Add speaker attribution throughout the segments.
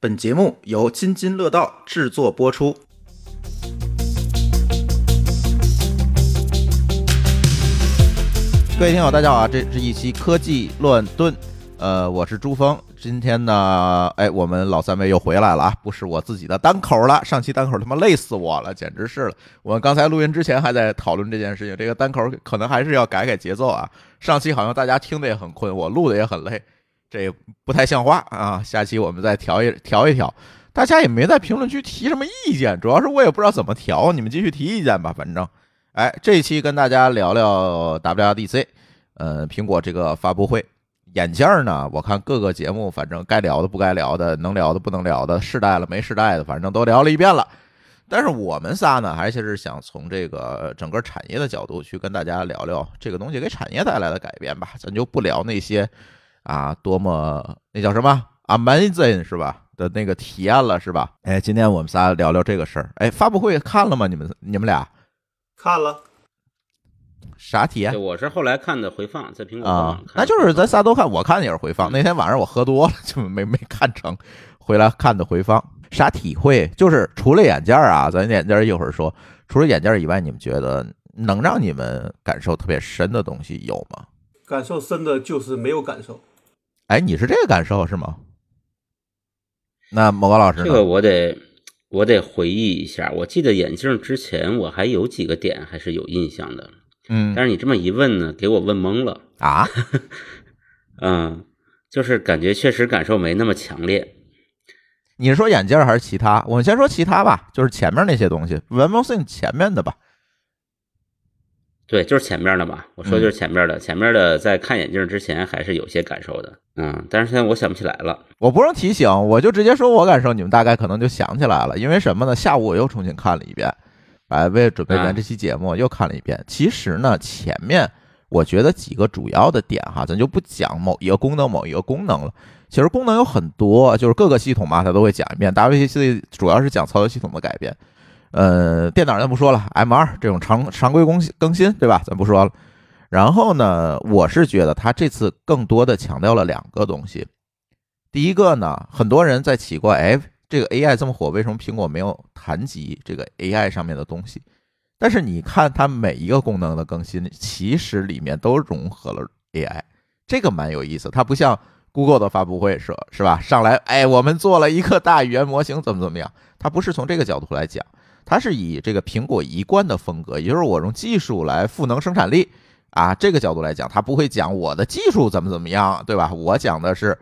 Speaker 1: 本节目由津津乐道制作播出。各位听友，大家好啊！这是一期科技乱炖，呃，我是朱峰。今天呢，哎，我们老三位又回来了啊！不是我自己的单口了，上期单口他妈累死我了，简直是了。我们刚才录音之前还在讨论这件事情，这个单口可能还是要改改节奏啊。上期好像大家听的也很困，我录的也很累。这不太像话啊！下期我们再调一调一调，大家也没在评论区提什么意见，主要是我也不知道怎么调，你们继续提意见吧。反正，哎，这一期跟大家聊聊 WDC，呃，苹果这个发布会，眼镜呢，我看各个节目，反正该聊的不该聊的，能聊的不能聊的，试戴了没试戴的，反正都聊了一遍了。但是我们仨呢，还是想从这个整个产业的角度去跟大家聊聊这个东西给产业带来的改变吧，咱就不聊那些。啊，多么那叫什么 Amazing 是吧的那个体验了是吧？哎，今天我们仨聊聊这个事儿。哎，发布会看了吗？你们你们俩
Speaker 2: 看了
Speaker 1: 啥体验？
Speaker 3: 我是后来看的回放，在苹果
Speaker 1: 啊，那就是咱仨都看。我看也是回放。那天晚上我喝多了，就没没看成，回来看的回放。啥体会？就是除了眼镜啊，咱眼镜一会儿说。除了眼镜以外，你们觉得能让你们感受特别深的东西有吗？
Speaker 2: 感受深的就是没有感受。
Speaker 1: 哎，你是这个感受是吗？那某个老师，
Speaker 3: 这个我得我得回忆一下。我记得眼镜之前我还有几个点还是有印象的，
Speaker 1: 嗯。
Speaker 3: 但是你这么一问呢，给我问懵了
Speaker 1: 啊。
Speaker 3: 嗯，就是感觉确实感受没那么强烈。
Speaker 1: 你是说眼镜还是其他？我们先说其他吧，就是前面那些东西，One More Thing 前面的吧。
Speaker 3: 对，就是前面的吧。我说就是前面的，前面的在看眼镜之前还是有些感受的，嗯，但是现在我想不起来了。
Speaker 1: 我不用提醒，我就直接说我感受，你们大概可能就想起来了。因为什么呢？下午我又重新看了一遍，哎，为了准备咱这期节目又看了一遍。其实呢，前面我觉得几个主要的点哈，咱就不讲某一个功能某一个功能了。其实功能有很多，就是各个系统嘛，它都会讲一遍。WWDC 主要是讲操作系统的改变。呃，电脑咱不说了，M 二这种常常规更新更新，对吧？咱不说了。然后呢，我是觉得它这次更多的强调了两个东西。第一个呢，很多人在奇怪，哎，这个 AI 这么火，为什么苹果没有谈及这个 AI 上面的东西？但是你看它每一个功能的更新，其实里面都融合了 AI，这个蛮有意思。它不像 Google 的发布会说，是吧？上来，哎，我们做了一个大语言模型，怎么怎么样？它不是从这个角度来讲。它是以这个苹果一贯的风格，也就是我用技术来赋能生产力啊，这个角度来讲，它不会讲我的技术怎么怎么样，对吧？我讲的是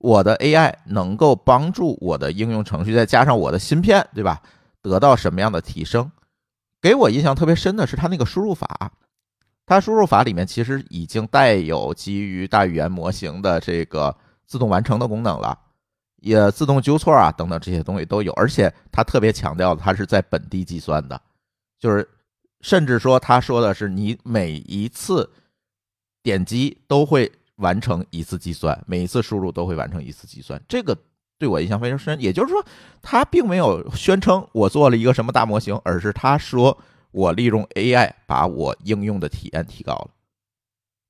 Speaker 1: 我的 AI 能够帮助我的应用程序，再加上我的芯片，对吧？得到什么样的提升？给我印象特别深的是它那个输入法，它输入法里面其实已经带有基于大语言模型的这个自动完成的功能了。也自动纠错啊，等等这些东西都有，而且他特别强调它是在本地计算的，就是甚至说他说的是你每一次点击都会完成一次计算，每一次输入都会完成一次计算，这个对我印象非常深。也就是说，他并没有宣称我做了一个什么大模型，而是他说我利用 AI 把我应用的体验提高了。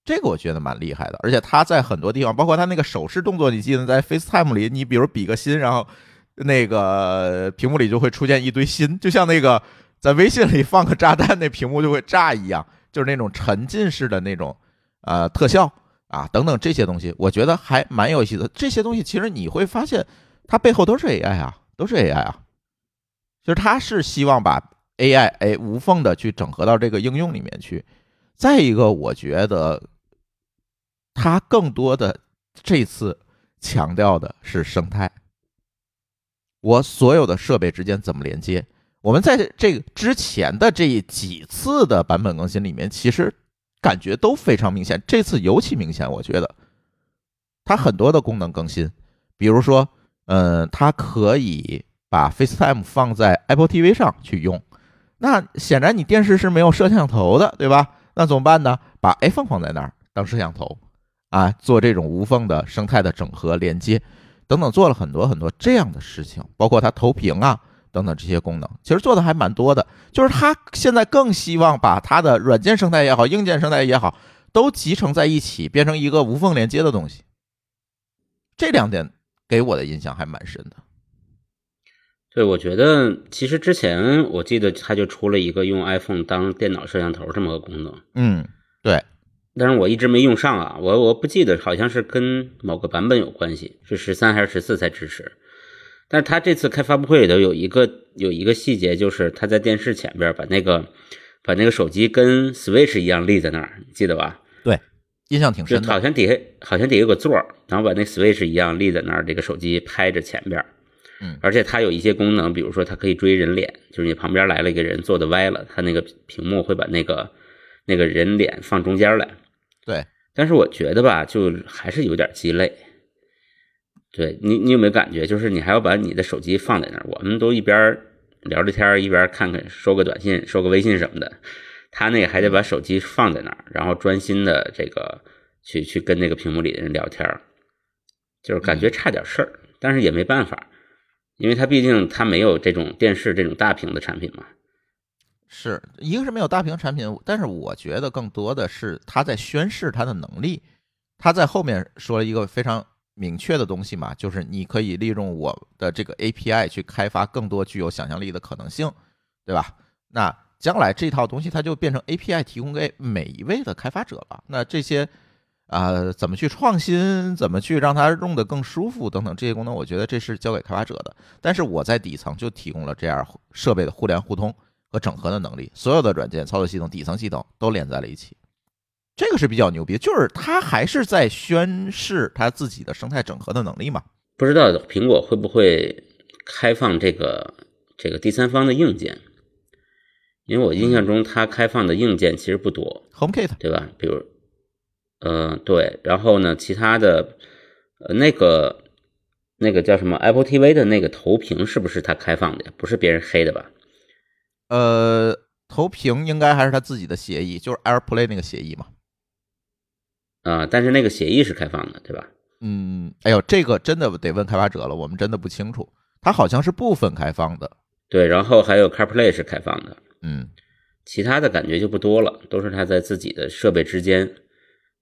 Speaker 1: 这个我觉得蛮厉害的，而且他在很多地方，包括他那个手势动作，你记得在 FaceTime 里，你比如比个心，然后那个屏幕里就会出现一堆心，就像那个在微信里放个炸弹，那屏幕就会炸一样，就是那种沉浸式的那种呃特效啊等等这些东西，我觉得还蛮有意思的。这些东西其实你会发现，它背后都是 AI 啊，都是 AI 啊，就是他是希望把 AI 哎无缝的去整合到这个应用里面去。再一个，我觉得。它更多的这次强调的是生态，我所有的设备之间怎么连接？我们在这个之前的这几次的版本更新里面，其实感觉都非常明显，这次尤其明显。我觉得它很多的功能更新，比如说，嗯，它可以把 FaceTime 放在 Apple TV 上去用，那显然你电视是没有摄像头的，对吧？那怎么办呢？把 iPhone 放在那儿当摄像头。啊，做这种无缝的生态的整合连接，等等，做了很多很多这样的事情，包括它投屏啊等等这些功能，其实做的还蛮多的。就是它现在更希望把它的软件生态也好，硬件生态也好，都集成在一起，变成一个无缝连接的东西。这两点给我的印象还蛮深的。
Speaker 3: 对，我觉得其实之前我记得它就出了一个用 iPhone 当电脑摄像头这么个功能，
Speaker 1: 嗯，对，
Speaker 3: 但是我一直没用上啊，我我不记得好像是跟某个版本有关系，是十三还是十四才支持。但是他这次开发布会里头有一个有一个细节，就是他在电视前边把那个把那个手机跟 Switch 一样立在那儿，你记得吧？
Speaker 1: 对，印象挺深的。
Speaker 3: 好像底下好像底下有个座儿，然后把那 Switch 一样立在那儿，这个手机拍着前边。
Speaker 1: 嗯
Speaker 3: 而且它有一些功能，比如说它可以追人脸，就是你旁边来了一个人坐的歪了，它那个屏幕会把那个那个人脸放中间来。
Speaker 1: 对，
Speaker 3: 但是我觉得吧，就还是有点鸡肋。对你，你有没有感觉，就是你还要把你的手机放在那儿？我们都一边聊着天，一边看看收个短信、收个微信什么的，他那个还得把手机放在那儿，然后专心的这个去去跟那个屏幕里的人聊天，就是感觉差点事儿，但是也没办法，因为他毕竟他没有这种电视这种大屏的产品嘛。
Speaker 1: 是一个是没有大屏产品，但是我觉得更多的是他在宣示他的能力。他在后面说了一个非常明确的东西嘛，就是你可以利用我的这个 API 去开发更多具有想象力的可能性，对吧？那将来这套东西它就变成 API 提供给每一位的开发者了。那这些啊、怎么去创新，怎么去让它用的更舒服等等这些功能，我觉得这是交给开发者的。但是我在底层就提供了这样设备的互联互通和整合的能力，所有的软件、操作系统、底层系统都连在了一起。这个是比较牛逼，就是它还是在宣示它自己的生态整合的能力嘛。
Speaker 3: 不知道苹果会不会开放这个这个第三方的硬件？因为我印象中它开放的硬件其实不多
Speaker 1: ，HomeKit
Speaker 3: 对吧？比如，呃，对，然后呢，其他的，呃，那个那个叫什么 Apple TV 的那个投屏是不是他开放的呀？不是别人黑的吧？
Speaker 1: 呃，投屏应该还是他自己的协议，就是 AirPlay 那个协议嘛。
Speaker 3: 啊、但是那个协议是开放的，对吧？
Speaker 1: 嗯，哎呦，这个真的得问开发者了，我们真的不清楚。它好像是部分开放的，
Speaker 3: 对，然后还有 CarPlay 是开放的，
Speaker 1: 嗯，
Speaker 3: 其他的感觉就不多了，都是它在自己的设备之间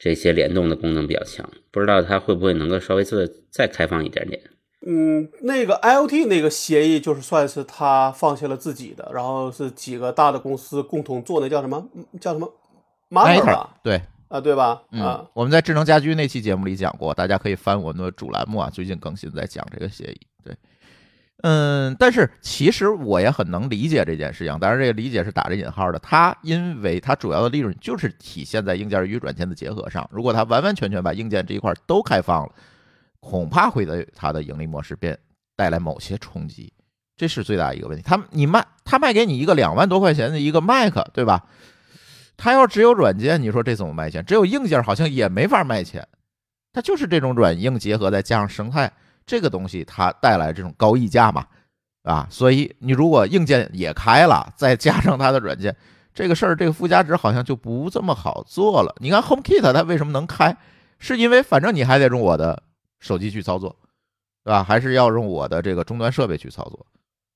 Speaker 3: 这些联动的功能比较强，不知道它会不会能够稍微做的再开放一点点。
Speaker 2: 嗯，那个 IOT 那个协议就是算是他放弃了自己的，然后是几个大的公司共同做，那叫什么？嗯叫什么 m a t e r 吧？
Speaker 1: 对，
Speaker 2: 啊，对吧？
Speaker 1: 嗯
Speaker 2: 啊，，
Speaker 1: 我们在智能家居那期节目里讲过，大家可以翻我们的主栏目啊，最近更新在讲这个协议。嗯，但是其实我也很能理解这件事情，当然这个理解是打着引号的。它因为它主要的利润就是体现在硬件与软件的结合上，如果它完完全全把硬件这一块都开放了，恐怕会对它的盈利模式变带来某些冲击，这是最大一个问题。他你卖他卖给你一个两万多块钱的一个 Mac，对吧？他要只有软件，你说这怎么卖钱？只有硬件好像也没法卖钱。它就是这种软硬结合，再加上生态这个东西，它带来这种高溢价嘛，啊，所以你如果硬件也开了，再加上它的软件，这个事儿这个附加值好像就不这么好做了。你看 HomeKit 它为什么能开？是因为反正你还得用我的手机去操作，对吧？还是要用我的这个终端设备去操作，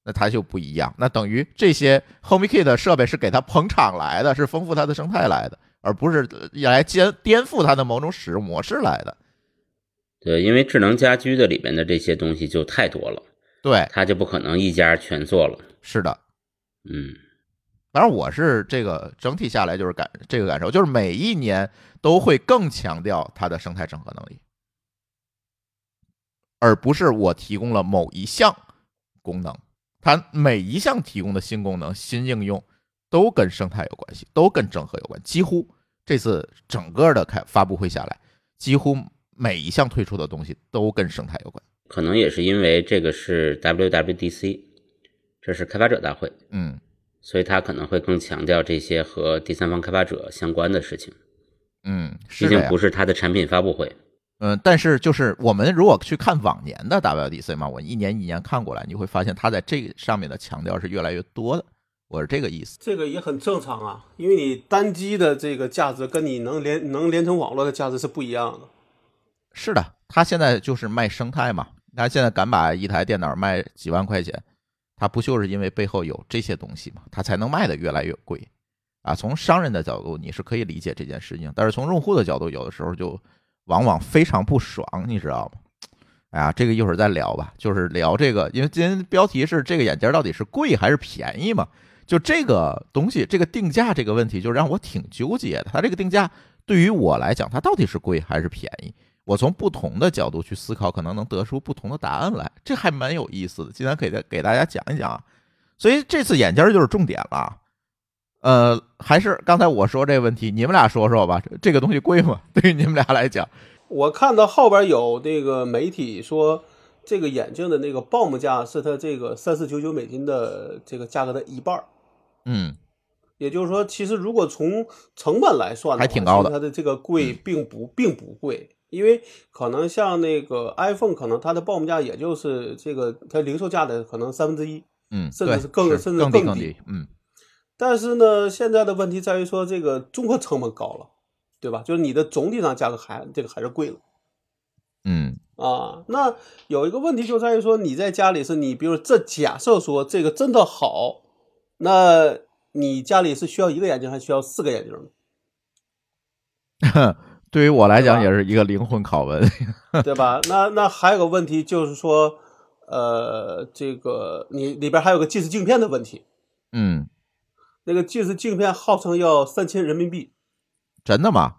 Speaker 1: 那它就不一样。那等于这些 HomeKit 设备是给它捧场来的，是丰富它的生态来的，而不是来颠颠覆它的某种使用模式来的。
Speaker 3: 对，因为智能家居的里面的这些东西就太多了，
Speaker 1: 对，
Speaker 3: 它就不可能一家全做了。
Speaker 1: 是的。
Speaker 3: 嗯，
Speaker 1: 当然，我是这个整体下来就是感这个感受，就是每一年都会更强调它的生态整合能力，而不是我提供了某一项功能，它每一项提供的新功能、新应用都跟生态有关系，都跟整合有关。几乎这次整个的开发布会下来，几乎每一项推出的东西都跟生态有关。
Speaker 3: 可能也是因为这个是 WWDC，这是开发者大会，
Speaker 1: 嗯，
Speaker 3: 所以他可能会更强调这些和第三方开发者相关的事情，
Speaker 1: 嗯，
Speaker 3: 毕竟不是他的产品发布会。
Speaker 1: 嗯，但是就是我们如果去看往年的 WDC 嘛，我一年一年看过来，你会发现它在这上面的强调是越来越多的。我是这个意思。
Speaker 2: 这个也很正常啊，因为你单机的这个价值跟你能连能连成网络的价值是不一样的。
Speaker 1: 是的，他现在就是卖生态嘛，他现在敢把一台电脑卖几万块钱，他不就是因为背后有这些东西嘛，他才能卖的越来越贵啊。从商人的角度，你是可以理解这件事情，但是从用户的角度，有的时候就往往非常不爽，你知道吗？哎呀，这个一会儿再聊吧，就是聊这个，因为今天标题是这个眼镜到底是贵还是便宜嘛？就这个东西，这个定价这个问题，就让我挺纠结的。它这个定价对于我来讲，它到底是贵还是便宜？我从不同的角度去思考，可能能得出不同的答案来，这还蛮有意思的。今天给大给大家讲一讲啊，所以这次眼镜就是重点了。呃，还是刚才我说这个问题，你们俩说说吧，这个东西贵吗？对于你们俩来讲？
Speaker 2: 我看到后边有那个媒体说，这个眼镜的那个报幕价是它这个三四九九美金的这个价格的一半儿。
Speaker 1: 嗯，
Speaker 2: 也就是说，其实如果从成本来算，
Speaker 1: 还挺高的。
Speaker 2: 它的这个贵并不并不贵，因为可能像那个 iPhone，可能它的报幕价也就是这个它零售价的可能三分之一，
Speaker 1: 嗯，
Speaker 2: 甚至
Speaker 1: 是
Speaker 2: 更甚至
Speaker 1: 更
Speaker 2: 低，
Speaker 1: 低，嗯。
Speaker 2: 但是呢，现在的问题在于说，这个综合成本高了。对吧？就是你的总体上价格还这个还是贵了，
Speaker 1: 嗯
Speaker 2: 啊，那有一个问题就在于说你在家里是你，比如这假设说这个真的好，那你家里是需要一个眼镜还需要四个眼镜
Speaker 1: 呢？对于我来讲也是一个灵魂拷问，
Speaker 2: 对吧？那那还有个问题就是说，呃，这个你里边还有个近视镜片的问题，
Speaker 1: 嗯，
Speaker 2: 那个近视镜片号称要三千人民币。
Speaker 1: 真的吗？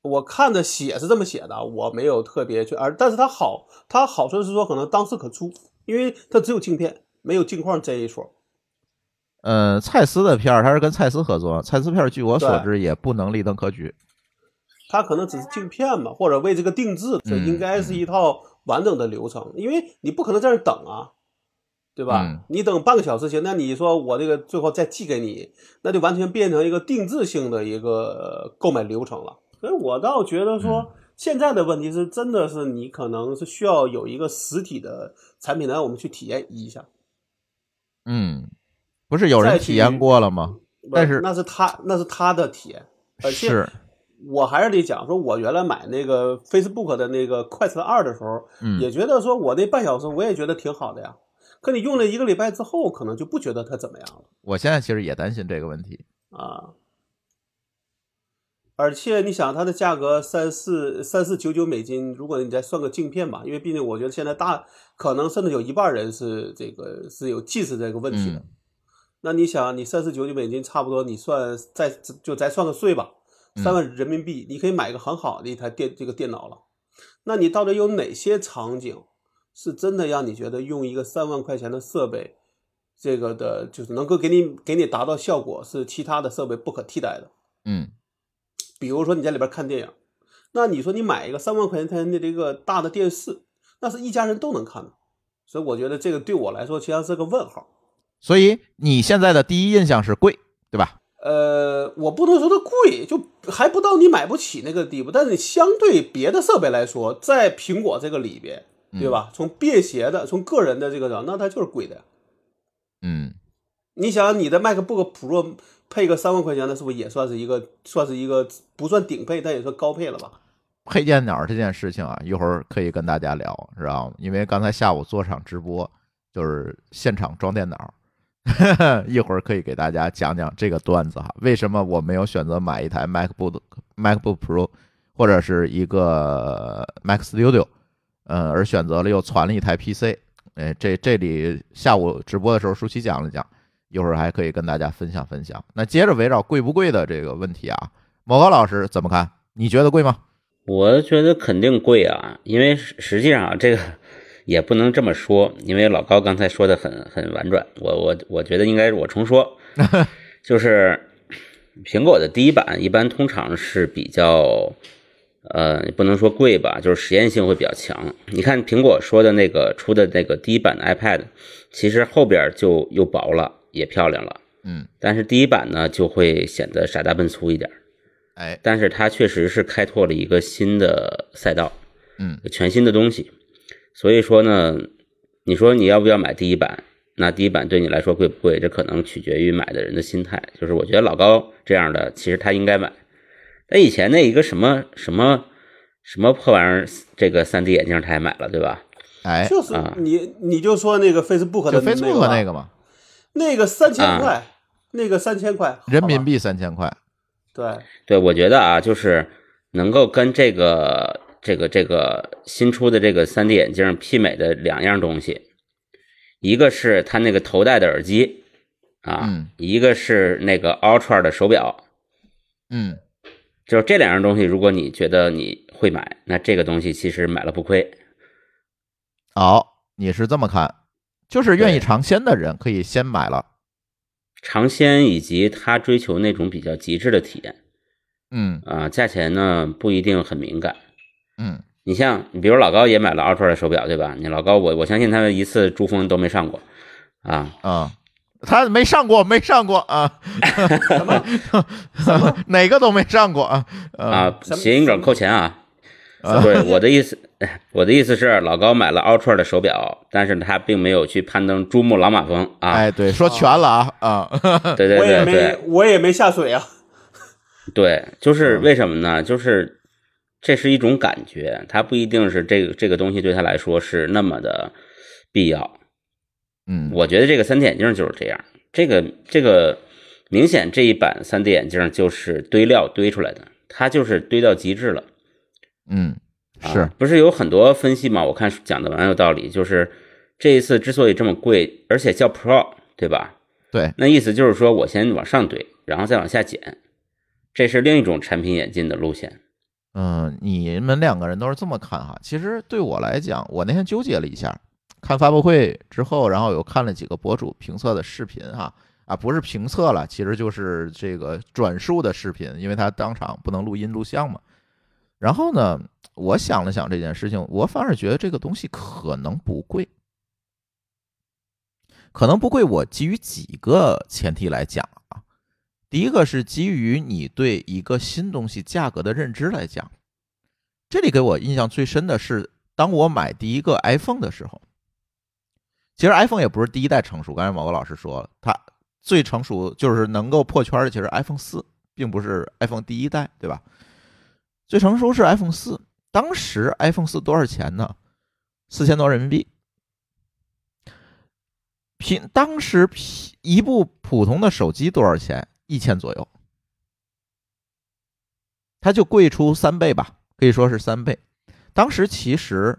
Speaker 2: 我看的写是这么写的，我没有特别去，而但是它好，它好处是说可能当时可出，因为它只有镜片，没有镜框这一说。
Speaker 1: 嗯，蔡司的片儿，它是跟蔡司合作，蔡司片儿据我所知也不能立灯可举。
Speaker 2: 它可能只是镜片嘛，或者为这个定制，这应该是一套完整的流程，因为你不可能在那等啊。对吧？你等半个小时行，那你说我这个最后再寄给你，那就完全变成一个定制性的一个购买流程了。所以我倒觉得说，现在的问题是真的是你可能是需要有一个实体的产品来我们去体验一下。
Speaker 1: 嗯，不是有人体验过了吗？但是
Speaker 2: 那是他那是他的体验，而且我还是得讲说，我原来买那个 Facebook 的那个快车二的时候，也觉得说我那半小时我也觉得挺好的呀。可你用了一个礼拜之后，可能就不觉得它怎么样了。
Speaker 1: 我现在其实也担心这个问题
Speaker 2: 啊。而且你想，它的价格三四三四九九美金，如果你再算个镜片吧，因为毕竟我觉得现在大可能甚至有一半人是这个是有近视这个问题的。那你想，你三四九九美金，差不多你算再就再算个税吧，三万人民币，你可以买一个很好的一台电这个电脑了。那你到底有哪些场景？是真的让你觉得用一个三万块钱的设备，这个的就是能够给你给你达到效果，是其他的设备不可替代的。
Speaker 1: 嗯，
Speaker 2: 比如说你在里边看电影，那你说你买一个三万块钱的这个大的电视，那是一家人都能看的。所以我觉得这个对我来说，其实是个问号。
Speaker 1: 所以你现在的第一印象是贵，对吧？
Speaker 2: 呃，我不能说它贵，就还不到你买不起那个地步。但是你相对别的设备来说，在苹果这个里边。对吧？从便携的，从个人的这个的，那它就是贵的。
Speaker 1: 嗯，
Speaker 2: 你想你的 MacBook Pro 配个三万块钱的，是不是也算是一个，算是一个不算顶配，但也算高配了吧？
Speaker 1: 配电脑这件事情啊，一会儿可以跟大家聊，知道吗？因为刚才下午做场直播，就是现场装电脑，一会儿可以给大家讲讲这个段子哈。为什么我没有选择买一台 MacBook MacBook Pro 或者是一个 Mac Studio？呃，而选择了又传了一台 PC，哎，这这里下午直播的时候，舒淇讲了讲，一会儿还可以跟大家分享分享。那接着围绕贵不贵的这个问题啊，某高老师怎么看？你觉得贵吗？
Speaker 3: 我觉得肯定贵啊，因为实际上，这个也不能这么说，因为老高刚才说的很很婉转，我我我觉得应该是我重说，就是苹果的第一版一般通常是比较。呃，不能说贵吧，就是实验性会比较强。你看苹果说的那个出的那个第一版的 iPad，其实后边就又薄了，也漂亮了。
Speaker 1: 嗯，
Speaker 3: 但是第一版呢就会显得傻大笨粗一点。
Speaker 1: 哎，
Speaker 3: 但是它确实是开拓了一个新的赛道，
Speaker 1: 嗯，
Speaker 3: 全新的东西。所以说呢，你说你要不要买第一版？那第一版对你来说贵不贵？这可能取决于买的人的心态。就是我觉得老高这样的，其实他应该买。那以前那一个什么什么什么破玩意儿，这个三 D 眼镜他也买了，对吧？
Speaker 1: 哎，
Speaker 2: 就是你你就说那个 Facebook 的
Speaker 1: Facebook 那个嘛，
Speaker 2: 那个三千块，那个三千块
Speaker 1: 人民币三千块。
Speaker 2: 对
Speaker 3: 对，我觉得啊，就是能够跟这个这个这个新出的这个 3D 眼镜媲美的两样东西，一个是它那个头戴的耳机啊，
Speaker 1: 嗯
Speaker 3: 一个是那个 Ultra 的手表。
Speaker 1: 嗯
Speaker 3: 就是这两样东西，如果你觉得你会买，那这个东西其实买了不亏。
Speaker 1: 好，你是这么看，就是愿意尝鲜的人可以先买了。
Speaker 3: 尝鲜以及他追求那种比较极致的体验
Speaker 1: 嗯
Speaker 3: 啊，价钱呢不一定很敏感。
Speaker 1: 嗯。
Speaker 3: 你像你比如老高也买了 Ultra 的手表，对吧？你老高我我相信他一次珠峰都没上过啊，
Speaker 1: 啊，他没上过，没上过啊，
Speaker 2: 什么？
Speaker 1: 哪个都没上过啊。
Speaker 3: 啊，谐音梗扣钱啊。
Speaker 1: 啊。
Speaker 3: 对，我的意思，我的意思是，老高买了 Ultra 的手表，但是他并没有去攀登珠穆朗玛峰啊。
Speaker 1: 哎，对，说全了啊啊，
Speaker 3: 对对
Speaker 2: 我也没
Speaker 3: 对对
Speaker 2: 我也没下水啊。
Speaker 3: 对，就是
Speaker 1: 嗯。
Speaker 3: 为什么呢？就是这是一种感觉，它不一定是这个这个东西对他来说是那么的必要。
Speaker 1: 嗯
Speaker 3: 我觉得这个 3D 眼镜就是这样，这个这个明显这一版 3D 眼镜就是堆料堆出来的，它就是堆到极致了。
Speaker 1: 嗯
Speaker 3: 啊
Speaker 1: 是
Speaker 3: 不是有很多分析嘛？我看讲的蛮有道理，就是这一次之所以这么贵，而且叫 Pro，对吧？
Speaker 1: 对，
Speaker 3: 那意思就是说我先往上堆，然后再往下减，这是另一种产品演进的路线。
Speaker 1: 嗯，你们两个人都是这么看哈。其实对我来讲，我那天纠结了一下，看发布会之后，然后有看了几个博主评测的视频哈，啊，不是评测了，其实就是这个转述的视频，因为他当场不能录音录像嘛。然后呢，我想了想这件事情，我反而觉得这个东西可能不贵，可能不贵。我基于几个前提来讲啊，第一个是基于你对一个新东西价格的认知来讲，这里给我印象最深的是，当我买第一个 iPhone 的时候，其实 iPhone 也不是第一代成熟，刚才某个老师说了，它最成熟就是能够破圈的，其实 iPhone 四，并不是 iPhone 第一代，对吧？最成熟是 iPhone 四，当时 iPhone 四多少钱呢？四千多人民币。平当时一部普通的手机多少钱？一千左右，它就贵出三倍吧，可以说是三倍。当时其实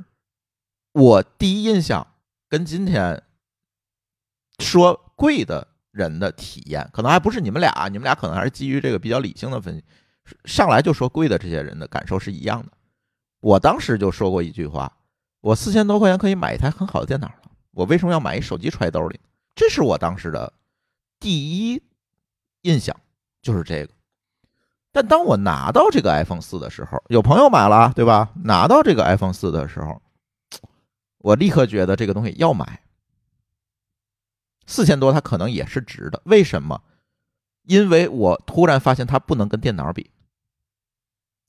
Speaker 1: 我第一印象跟今天说贵的人的体验，可能还不是你们俩，你们俩可能还是基于这个比较理性的分析，上来就说贵的这些人的感受是一样的。我当时就说过一句话：我四千多块钱可以买一台很好的电脑了，我为什么要买一手机揣兜里？这是我当时的第一印象，就是这个。但当我拿到这个 iPhone 四的时候，有朋友买了，对吧？拿到这个 iPhone 四的时候，我立刻觉得这个东西要买。四千多，它可能也是值的。为什么？因为我突然发现它不能跟电脑比，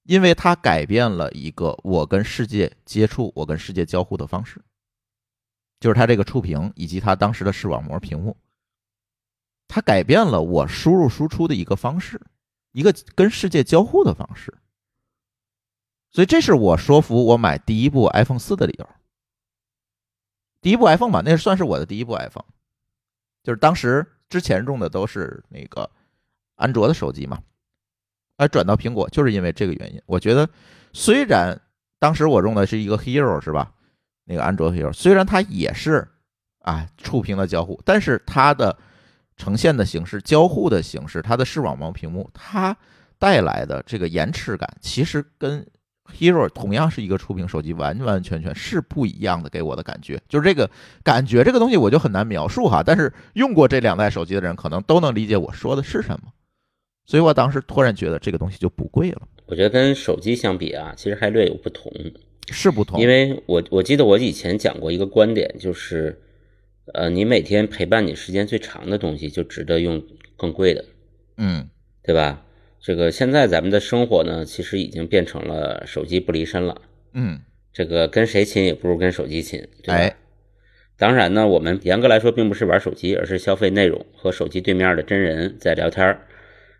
Speaker 1: 因为它改变了一个我跟世界接触、我跟世界交互的方式，就是它这个触屏以及它当时的视网膜屏幕，它改变了我输入输出的一个方式，一个跟世界交互的方式。所以这是我说服我买第一部 iPhone 四的理由。第一部 iPhone 吧，那算是我的第一部 iPhone，就是当时之前用的都是那个安卓的手机嘛，而转到苹果就是因为这个原因。我觉得虽然当时我用的是一个 Hero 是吧，那个安卓 Hero，虽然它也是啊触屏的交互，但是它的呈现的形式、交互的形式、它的视网膜屏幕，它带来的这个延迟感，其实跟 Hero 同样是一个触屏手机，完完全全是不一样的，给我的感觉就是这个感觉，这个东西我就很难描述哈。但是用过这两代手机的人，可能都能理解我说的是什么。所以我当时突然觉得这个东西就不贵了，
Speaker 3: 我觉得跟手机相比啊，其实还略有不同。
Speaker 1: 是不同，
Speaker 3: 因为我我记得我以前讲过一个观点，就是，呃，你每天陪伴你时间最长的东西，就值得用更贵的，
Speaker 1: 嗯
Speaker 3: 对吧？这个现在咱们的生活呢，其实已经变成了手机不离身了。
Speaker 1: 嗯，
Speaker 3: 这个跟谁亲也不如跟手机亲，对吧？
Speaker 1: 哎，
Speaker 3: 当然呢，我们严格来说并不是玩手机，而是消费内容，和手机对面的真人在聊天儿，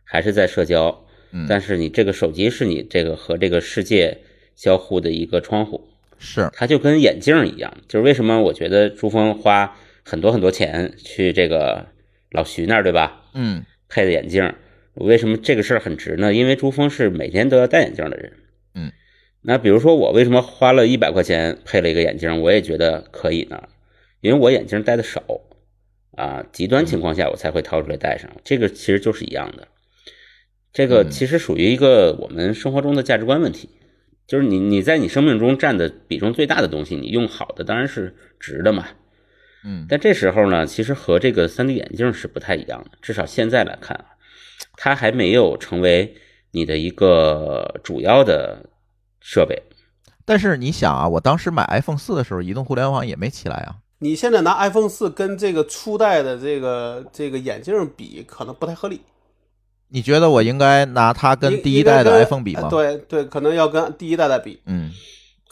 Speaker 3: 还是在社交。
Speaker 1: 嗯，
Speaker 3: 但是你这个手机是你这个和这个世界交互的一个窗户，
Speaker 1: 是
Speaker 3: 它就跟眼镜一样。就是为什么我觉得珠峰花很多很多钱去这个老徐那儿，对吧？
Speaker 1: 嗯
Speaker 3: 配的眼镜，为什么这个事儿很值呢？因为朱峰是每天都要戴眼镜的人。
Speaker 1: 嗯，
Speaker 3: 那比如说我为什么花了一百块钱配了一个眼镜，我也觉得可以呢？因为我眼镜戴的少啊，极端情况下我才会掏出来戴上。这个其实就是一样的，这个其实属于一个我们生活中的价值观问题，就是你你在你生命中占的比重最大的东西，你用好的当然是值的嘛。
Speaker 1: 嗯，
Speaker 3: 但这时候呢，其实和这个 3D 眼镜是不太一样的，至少现在来看啊，它还没有成为你的一个主要的设备。
Speaker 1: 但是你想啊，我当时买 iPhone 四的时候，移动互联网也没起来啊。
Speaker 2: 你现在拿 iPhone 四跟这个初代的这个这个眼镜比，可能不太合理。
Speaker 1: 你觉得我应该拿它跟第一代的 iPhone 比吗？
Speaker 2: 对对，可能要跟第一代的比，
Speaker 1: 嗯，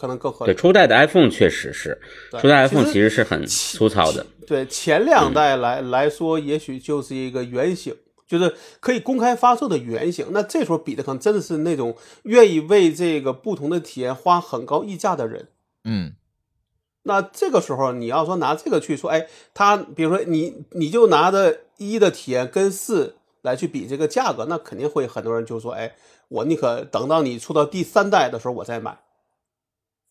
Speaker 2: 可能更合理。
Speaker 3: 对，初代的 iPhone 确实是，初代 iPhone 其实是很粗糙的。
Speaker 2: 对，前两代来来说，也许就是一个原型，就是可以公开发售的原型。那这时候比的可能真的是那种愿意为这个不同的体验花很高溢价的人。
Speaker 1: 嗯。
Speaker 2: 那这个时候，你要说拿这个去说，哎，他比如说你，你就拿着一的体验跟四来去比这个价格，那肯定会很多人就说，哎，我宁可等到你出到第三代的时候我再买，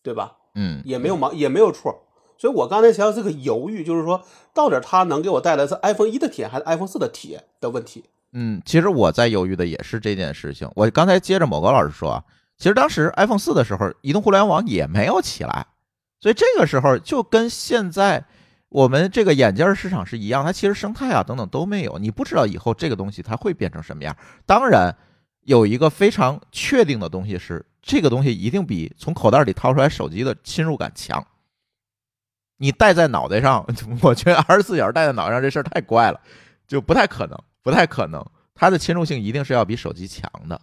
Speaker 2: 对吧？
Speaker 1: 嗯，
Speaker 2: 也没有毛，也没有错。所以我刚才想要这个犹豫，就是说，到底它能给我带来是 iPhone 一的体验还是 iPhone 四的体验的问题？
Speaker 1: 嗯，其实我在犹豫的也是这件事情。我刚才接着某高老师说啊，其实当时 iPhone 四的时候，移动互联网也没有起来。所以这个时候就跟现在我们这个眼镜市场是一样，它其实生态啊等等都没有，你不知道以后这个东西它会变成什么样。当然，有一个非常确定的东西是，这个东西一定比从口袋里掏出来手机的侵入感强。你戴在脑袋上，我觉得二十四小时戴在脑袋上这事儿太怪了，就不太可能，不太可能，它的侵入性一定是要比手机强的。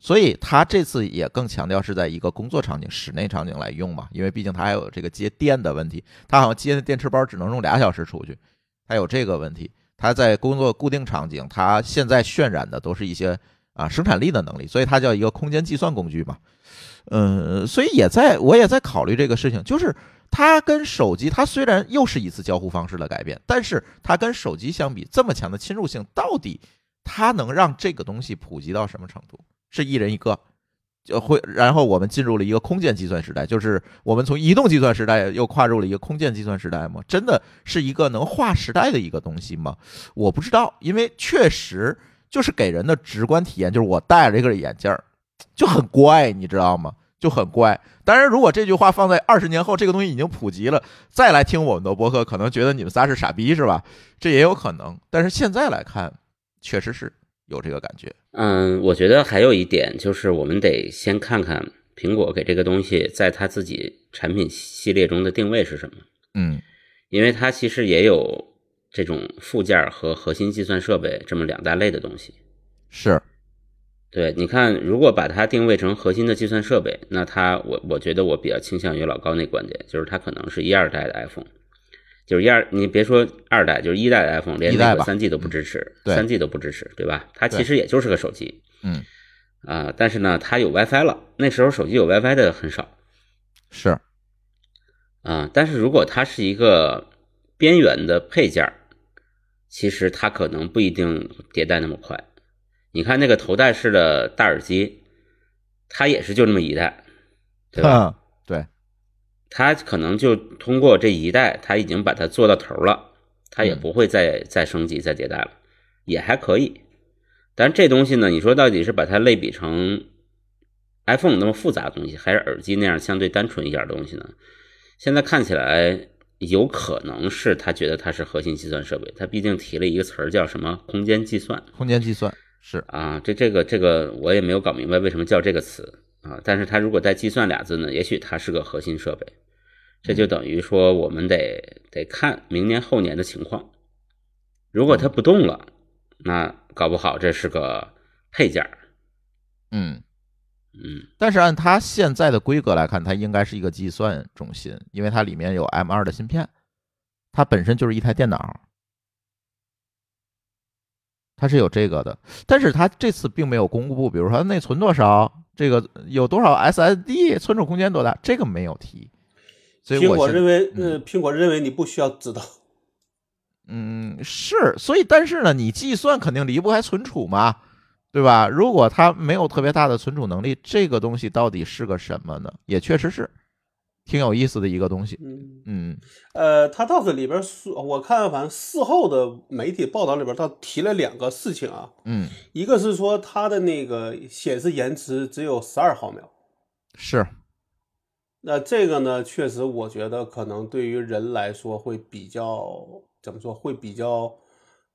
Speaker 1: 所以它这次也更强调是在一个工作场景、室内场景来用嘛，因为毕竟它还有这个接电的问题，它好像接的电池包只能用俩小时出去，它有这个问题。它在工作固定场景，它现在渲染的都是一些啊生产力的能力，所以它叫一个空间计算工具嘛。嗯，所以也在我也在考虑这个事情，就是它跟手机，它虽然又是一次交互方式的改变，但是它跟手机相比这么强的侵入性，到底它能让这个东西普及到什么程度？是一人一个，就会，然后我们进入了一个空间计算时代，就是我们从移动计算时代又跨入了一个空间计算时代吗？真的是一个能划时代的一个东西吗？我不知道，因为确实就是给人的直观体验，就是我戴了这个眼镜儿就很怪，你知道吗？就很怪。当然，如果这句话放在二十年后，这个东西已经普及了，再来听我们的播客，可能觉得你们仨是傻逼，是吧？这也有可能。但是现在来看，确实是。有这个感觉，
Speaker 3: 嗯，我觉得还有一点就是，我们得先看看苹果给这个东西在它自己产品系列中的定位是什么。
Speaker 1: 嗯，
Speaker 3: 因为它其实也有这种附件和核心计算设备这么两大类的东西。
Speaker 1: 是，
Speaker 3: 对，你看，如果把它定位成核心的计算设备，那它，我我觉得我比较倾向于老高那观点，就是它可能是一二代的 iPhone。就是一二，你别说二代，就是一代的 iPhone，连那个三 G 都不支持，三 G 都不支持，对吧？它其实也就是个手机，
Speaker 1: 嗯，
Speaker 3: 啊，但是呢，它有 WiFi 了。那时候手机有 WiFi 的很少，
Speaker 1: 是，
Speaker 3: 啊，但是如果它是一个边缘的配件，其实它可能不一定迭代那么快。你看那个头戴式的大耳机，它也是就那么一代，对吧？对它可能就通过这一代，它已经把它做到头了，它也不会再再升级、再迭代了，也还可以。但这东西呢，你说到底是把它类比成 iPhone 那么复杂的东西，还是耳机那样相对单纯一点的东西呢？现在看起来有可能是他觉得它是核心计算设备，他毕竟提了一个词儿叫什么“空间计算”。
Speaker 1: 空间计算是
Speaker 3: 啊，这这个这个我也没有搞明白为什么叫这个词。啊，但是它如果带计算俩字呢，也许它是个核心设备，这就等于说我们得得看明年后年的情况。如果它不动了，那搞不好这是个配件
Speaker 1: 嗯
Speaker 3: 嗯，
Speaker 1: 但是按它现在的规格来看，它应该是一个计算中心，因为它里面有 M 二的芯片，它本身就是一台电脑。它是有这个的，但是它这次并没有公布，比如说内存多少，这个有多少 SSD，存储空间多大，这个没有提。所以
Speaker 2: 苹果认为，呃，苹果认为你不需要知道。
Speaker 1: 嗯，是，所以但是呢，你计算肯定离不开存储嘛，对吧？如果它没有特别大的存储能力，这个东西到底是个什么呢？也确实是挺有意思的一个东西。
Speaker 2: 嗯
Speaker 1: 嗯
Speaker 2: 呃，他倒是里边说，我看反正事后的媒体报道里边，他提了两个事情啊，
Speaker 1: 嗯，
Speaker 2: 一个是说它的那个显示延迟只有十二毫秒，
Speaker 1: 是
Speaker 2: 那这个呢，确实我觉得可能对于人来说会比较怎么说，会比较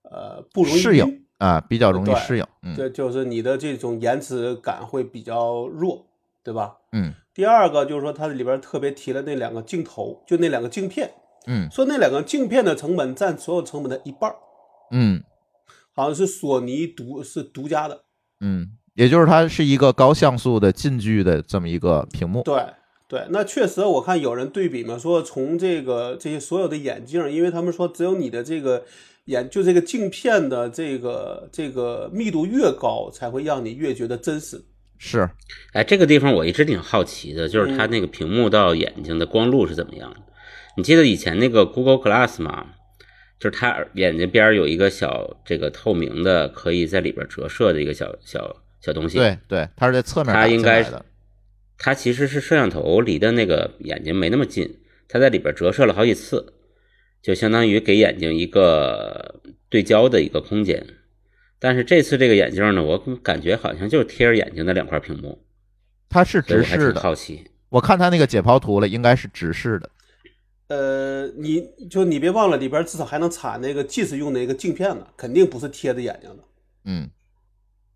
Speaker 2: 呃不容易
Speaker 1: 适应啊，比较容易适应。嗯
Speaker 2: 这就是你的这种延迟感会比较弱，对吧？
Speaker 1: 嗯
Speaker 2: 第二个就是说，它里边特别提了那两个镜头，就那两个镜片，
Speaker 1: 嗯
Speaker 2: 说那两个镜片的成本占所有成本的一半儿，
Speaker 1: 嗯
Speaker 2: 好像是索尼独是独家的。
Speaker 1: 嗯，也就是它是一个高像素的近距的这么一个屏幕。
Speaker 2: 对对，那确实我看有人对比嘛，说从这个这些所有的眼镜，因为他们说只有你的这个眼就这个镜片的这个这个密度越高，才会让你越觉得真实。
Speaker 1: 是，
Speaker 3: 哎，这个地方我一直挺好奇的，就是它
Speaker 2: 嗯
Speaker 3: 那个屏幕到眼睛的光路是怎么样的？你记得以前那个 Google Glass 吗？就是它眼睛边儿有一个小这个透明的，可以在里边折射的一个小小小东西。，
Speaker 1: 对对，它是在侧面
Speaker 3: 它应该是
Speaker 1: 的。
Speaker 3: 它其实是摄像头离的那个眼睛没那么近，它在里边折射了好几次，就相当于给眼睛一个对焦的一个空间。但是这次这个眼镜呢，我感觉好像就是贴着眼睛的两块屏幕，
Speaker 1: 它是直视的。
Speaker 3: 好奇。
Speaker 1: 我看它那个解剖图了，应该是直视的。
Speaker 2: 呃，你就你别忘了，里边至少还能插那个近视用的一个镜片呢，肯定不是贴着眼睛的。
Speaker 1: 嗯，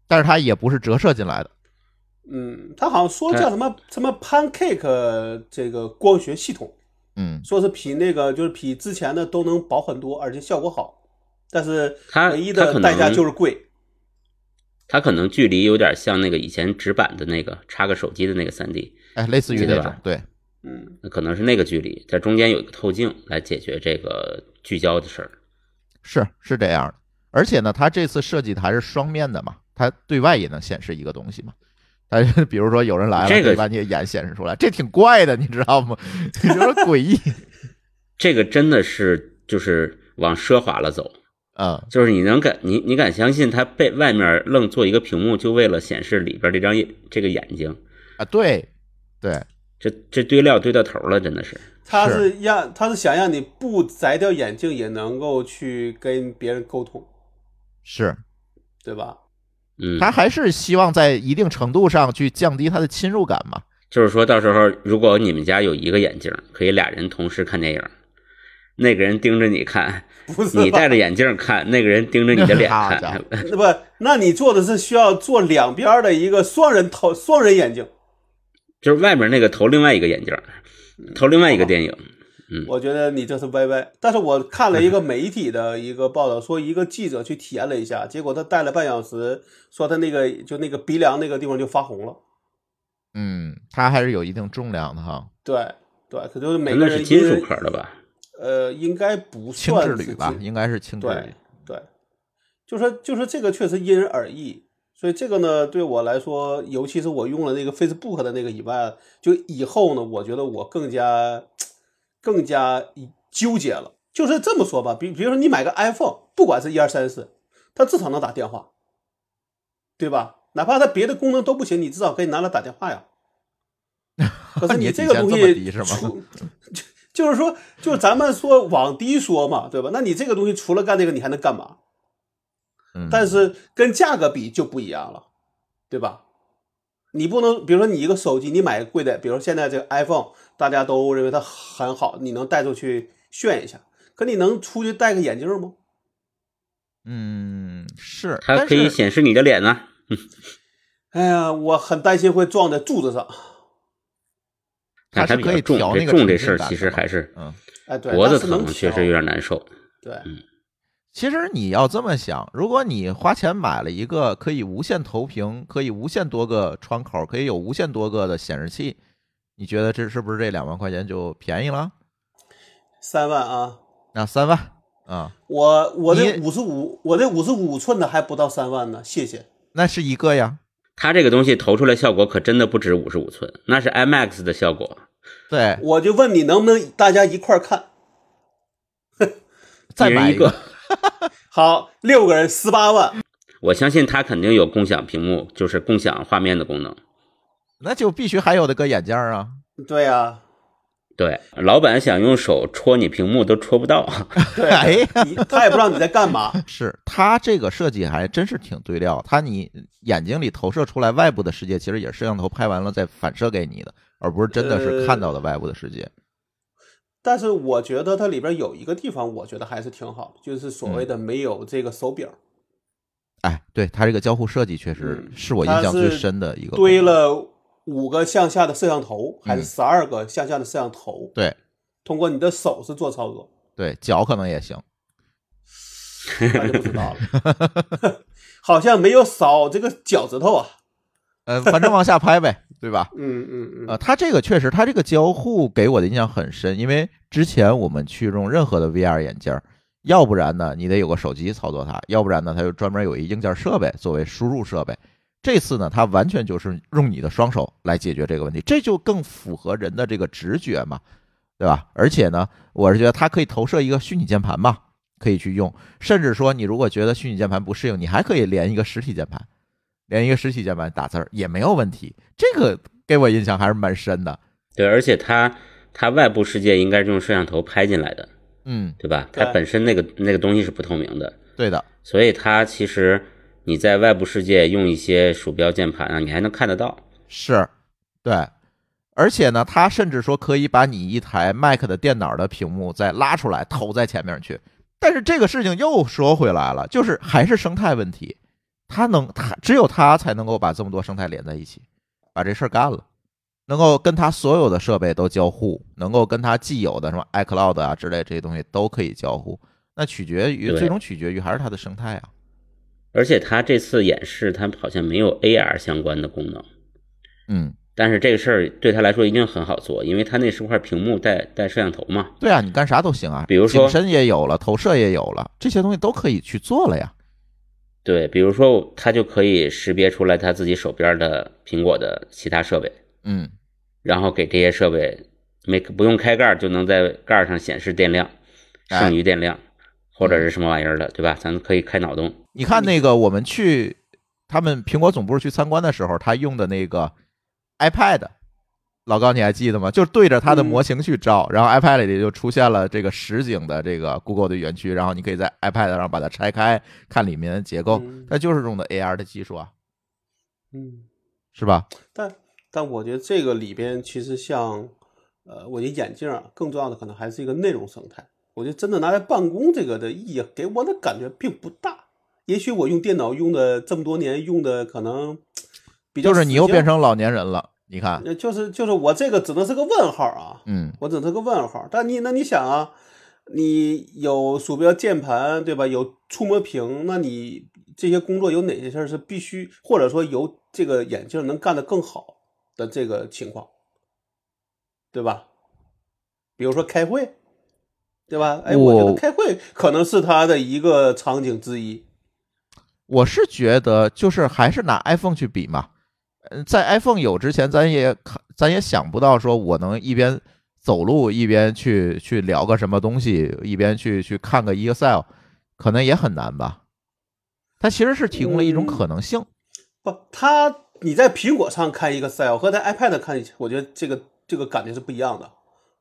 Speaker 1: 但是它也不是折射进来的。
Speaker 2: 嗯，他好像说叫什么什么 Pancake 这个光学系统，
Speaker 1: 嗯
Speaker 2: 说是比那个就是比之前的都能薄很多，而且效果好。但是
Speaker 3: 它
Speaker 2: 唯一的代价就是贵。
Speaker 3: 它可能距离有点像那个以前直板的那个插个手机的那个三 D，
Speaker 1: 哎，类似于那种对，
Speaker 2: 嗯，
Speaker 3: 那可能是那个距离，在中间有一个透镜来解决这个聚焦的事儿。
Speaker 1: 是是这样的。而且呢，它这次设计的还是双面的嘛，它对外也能显示一个东西嘛。它比如说有人来了，
Speaker 3: 这个
Speaker 1: 把你的眼显示出来，这挺怪的，你知道吗？有点 诡异。
Speaker 3: 这个真的是就是往奢华了走，
Speaker 1: 嗯，
Speaker 3: 就是你能敢你你敢相信他被外面愣做一个屏幕，就为了显示里边这张眼这个眼睛，
Speaker 1: 啊，对对，
Speaker 3: 这这堆料堆到头了，真的是。
Speaker 2: 他
Speaker 1: 是
Speaker 2: 是让他是想让你不摘掉眼镜也能够去跟别人沟通，
Speaker 1: 是。
Speaker 2: 对吧？
Speaker 3: 嗯，
Speaker 1: 他还是希望在一定程度上去降低他的侵入感嘛。
Speaker 3: 就是说到时候如果你们家有一个眼镜，可以俩人同时看电影，那个人盯着你看，你戴着眼镜看，那个人盯着你的脸看
Speaker 1: 伙。
Speaker 2: 那不，那你做的是需要做两边的一个双人头双人眼镜。
Speaker 3: 就是外面那个投另外一个眼镜，投另外一个电影。
Speaker 2: 我觉得你这是歪歪。但是我看了一个媒体的一个报道，说一个记者去体验了一下，结果他戴了半小时，说他那个就那个鼻梁那个地方就发红了。
Speaker 1: 嗯，它还是有一定重量的哈，
Speaker 2: 对对，可就是每个
Speaker 3: 那
Speaker 2: 人
Speaker 3: 是金属壳的吧？
Speaker 2: 呃，应该不算
Speaker 1: 铝吧，应该是轻质铝
Speaker 2: 对。对，就说就说这个确实因人而异，所以这个呢，对我来说，尤其是我用了那个 Facebook 的那个以外，就以后呢，我觉得我更加更加纠结了。就是这么说吧，比比如说你买个 iPhone，不管是一二三四，它至少能打电话，对吧？哪怕它别的功能都不行，你至少可以拿来打电话呀。可是
Speaker 1: 你
Speaker 2: 这个东西就就是说，就咱们说往低说嘛，对吧？那你这个东西除了干这个，你还能干嘛？
Speaker 1: 嗯，
Speaker 2: 但是跟价格比就不一样了，对吧？你不能，比如说你一个手机，你买个贵的，比如说现在这个 iPhone，大家都认为它很好，你能带出去炫一下，可你能出去戴个眼镜吗？
Speaker 1: 嗯是，
Speaker 3: 它可以显示你的脸呢、
Speaker 2: 哎呀，我很担心会撞在柱子上。
Speaker 1: 它是可以
Speaker 3: 但它比较重，
Speaker 1: 调那个
Speaker 3: 这重这事儿其实还是
Speaker 1: 嗯，
Speaker 2: 哎，对，
Speaker 3: 脖子疼，确实有点难受。
Speaker 2: 对，
Speaker 1: 其实你要这么想，如果你花钱买了一个可以无限投屏、可以无限多个窗口、可以有无限多个的显示器，你觉得这是不是这两万块钱就便宜了？
Speaker 2: 三万啊！
Speaker 1: 那三万啊，
Speaker 2: 我我这
Speaker 1: 你
Speaker 2: 五十五，我这五十五寸的还不到三万呢，谢谢。
Speaker 1: 那是一个呀。
Speaker 3: 它这个东西投出来效果可真的不止五十五寸，那是 IMAX 的效果。
Speaker 1: 对，
Speaker 2: 我就问你，能不能大家一块儿看？
Speaker 1: 再买
Speaker 3: 一个，
Speaker 2: 好，六个人十八万，
Speaker 3: 我相信它肯定有共享屏幕，就是共享画面的功能。
Speaker 1: 那就必须还有的搁眼镜啊。
Speaker 2: 对呀，
Speaker 3: 对，老板想用手戳你屏幕都戳不到。
Speaker 2: 对，
Speaker 1: 哎
Speaker 2: 他也不知道你在干嘛。
Speaker 1: 是他这个设计还真是挺对料，他你眼睛里投射出来外部的世界，其实也是摄像头拍完了再反射给你的，而不是真的是看到的外部的世界。
Speaker 2: 但是我觉得它里边有一个地方，我觉得还是挺好的，就是所谓的没有这个手柄，
Speaker 1: 哎，对它这个交互设计确实
Speaker 2: 嗯
Speaker 1: 是我印象最深的一个。
Speaker 2: 堆了五个向下的摄像头，还是
Speaker 1: 嗯
Speaker 2: 十二个向下的摄像头，
Speaker 1: 对
Speaker 2: 通过你的手是做操作，
Speaker 1: 对，脚可能也行。
Speaker 2: 那就不知道了。好像没有扫这个脚趾头啊。
Speaker 1: 呃，反正往下拍呗，对吧？
Speaker 2: 嗯嗯嗯，
Speaker 1: 呃，它这个确实，它这个交互给我的印象很深，因为之前我们去用任何的 VR 眼镜儿，要不然呢你得有个手机操作它，要不然呢它就专门有一硬件设备作为输入设备。这次呢，它完全就是用你的双手来解决这个问题，这就更符合人的这个直觉嘛，对吧？而且呢，我是觉得它可以投射一个虚拟键盘嘛，可以去用，甚至说你如果觉得虚拟键盘不适应，你还可以连一个实体键盘，连一个实体键盘打字儿也没有问题。这个给我印象还是蛮深的。
Speaker 3: 对，而且它它外部世界应该是用摄像头拍进来的，
Speaker 1: 嗯，
Speaker 3: 对吧？它本身那个那个东西是不透明的，
Speaker 1: 对的，
Speaker 3: 所以它其实你在外部世界用一些鼠标、键盘啊，你还能看得到。
Speaker 1: 是，对，而且呢，它甚至说可以把你一台 Mac 的电脑的屏幕再拉出来投在前面去。但是这个事情又说回来了，就是还是生态问题，它能，他只有他才能够把这么多生态连在一起，把这事儿干了，能够跟他所有的设备都交互，能够跟他既有的什么 iCloud 啊之类这些东西都可以交互。那取决于最终取决于还是它的生态啊。
Speaker 3: 而且它这次演示，它好像没有 AR 相关的功能，
Speaker 1: 嗯，
Speaker 3: 但是这个事儿对他来说一定很好做，因为他那是块屏幕带带摄像头嘛。
Speaker 1: 对啊，你干啥都行啊，
Speaker 3: 比如说
Speaker 1: 景深也有了，投射也有了，这些东西都可以去做了呀。
Speaker 3: 对，比如说它就可以识别出来他自己手边的苹果的其他设备，
Speaker 1: 嗯，
Speaker 3: 然后给这些设备没不用开盖就能在盖上显示电量、
Speaker 1: 哎
Speaker 3: 剩余电量或者是什么玩意儿的，对吧？咱可以开脑洞。
Speaker 1: 你看那个我们去他们苹果总部去参观的时候，他用的那个 iPad，老高你还记得吗？就对着它的模型去照，然后 iPad 里就出现了这个实景的这个 Google 的园区，然后你可以在 iPad 上把它拆开，看里面的结构
Speaker 2: 嗯，
Speaker 1: 它就是用的 AR 的技术啊，
Speaker 2: 嗯，
Speaker 1: 是吧？
Speaker 2: 但但我觉得这个里边其实像，呃，我觉得眼镜啊，更重要的可能还是一个内容生态。我觉得真的拿来办公这个的意义，给我的感觉并不大。也许我用电脑用的这么多年，用的可能比较
Speaker 1: 就是你又变成老年人了，你看，
Speaker 2: 呃，就是就是我这个只能是个问号啊，
Speaker 1: 嗯，
Speaker 2: 我只能是个问号。但你那你想啊，你有鼠标、键盘，对吧？有触摸屏，那你这些工作有哪些事儿是必须，或者说由这个眼镜能干得更好的这个情况，对吧？比如说开会，对吧？哎，我觉得开会可能是它的一个场景之一。
Speaker 1: 我是觉得就是还是拿 iPhone 去比嘛，嗯，在 iPhone 有之前，咱也看，咱也想不到说我能一边走路一边去去聊个什么东西，一边去去看个 Excel，可能也很难吧。它其实是提供了一种可能性，
Speaker 2: 不，它你在苹果上看一个 Excel 和在 iPad 看，我觉得这个这个感觉是不一样的，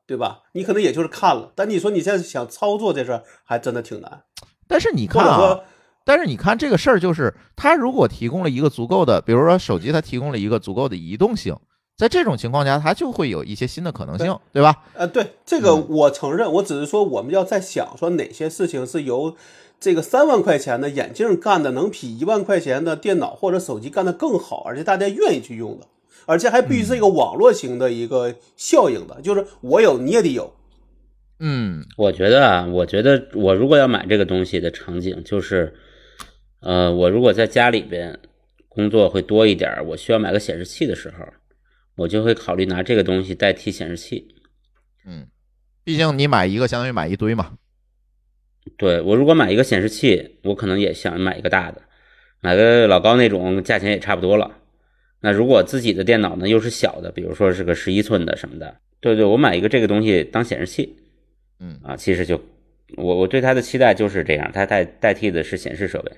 Speaker 2: 对吧？你可能也就是看了，但你说你现在想操作这事儿，还真的挺难。
Speaker 1: 但是你看啊，
Speaker 2: 者说，
Speaker 1: 但是你看这个事儿，就是它如果提供了一个足够的，比如说手机，它提供了一个足够的移动性，在这种情况下，它就会有一些新的可能性，对吧？
Speaker 2: 呃，对这个
Speaker 1: 嗯
Speaker 2: 我承认，我只是说我们要在想说哪些事情是由这个三万块钱的眼镜干的能比一万块钱的电脑或者手机干得更好，而且大家愿意去用的，而且还必须是一个网络型的一个效应的，就是我有你也得有。
Speaker 1: 嗯
Speaker 3: 我觉得啊，我觉得我如果要买这个东西的场景，就是，呃，我如果在家里边工作会多一点儿，我需要买个显示器的时候，我就会考虑拿这个东西代替显示器。
Speaker 1: 嗯，毕竟你买一个相当于买一堆嘛。
Speaker 3: 对我如果买一个显示器，我可能也想买一个大的，买个老高那种，价钱也差不多了。那如果自己的电脑呢又是小的，比如说是个十一寸的什么的，对对，我买一个这个东西当显示器
Speaker 1: 嗯，
Speaker 3: 啊，其实就我我对它的期待就是这样，它代代替的是显示设备。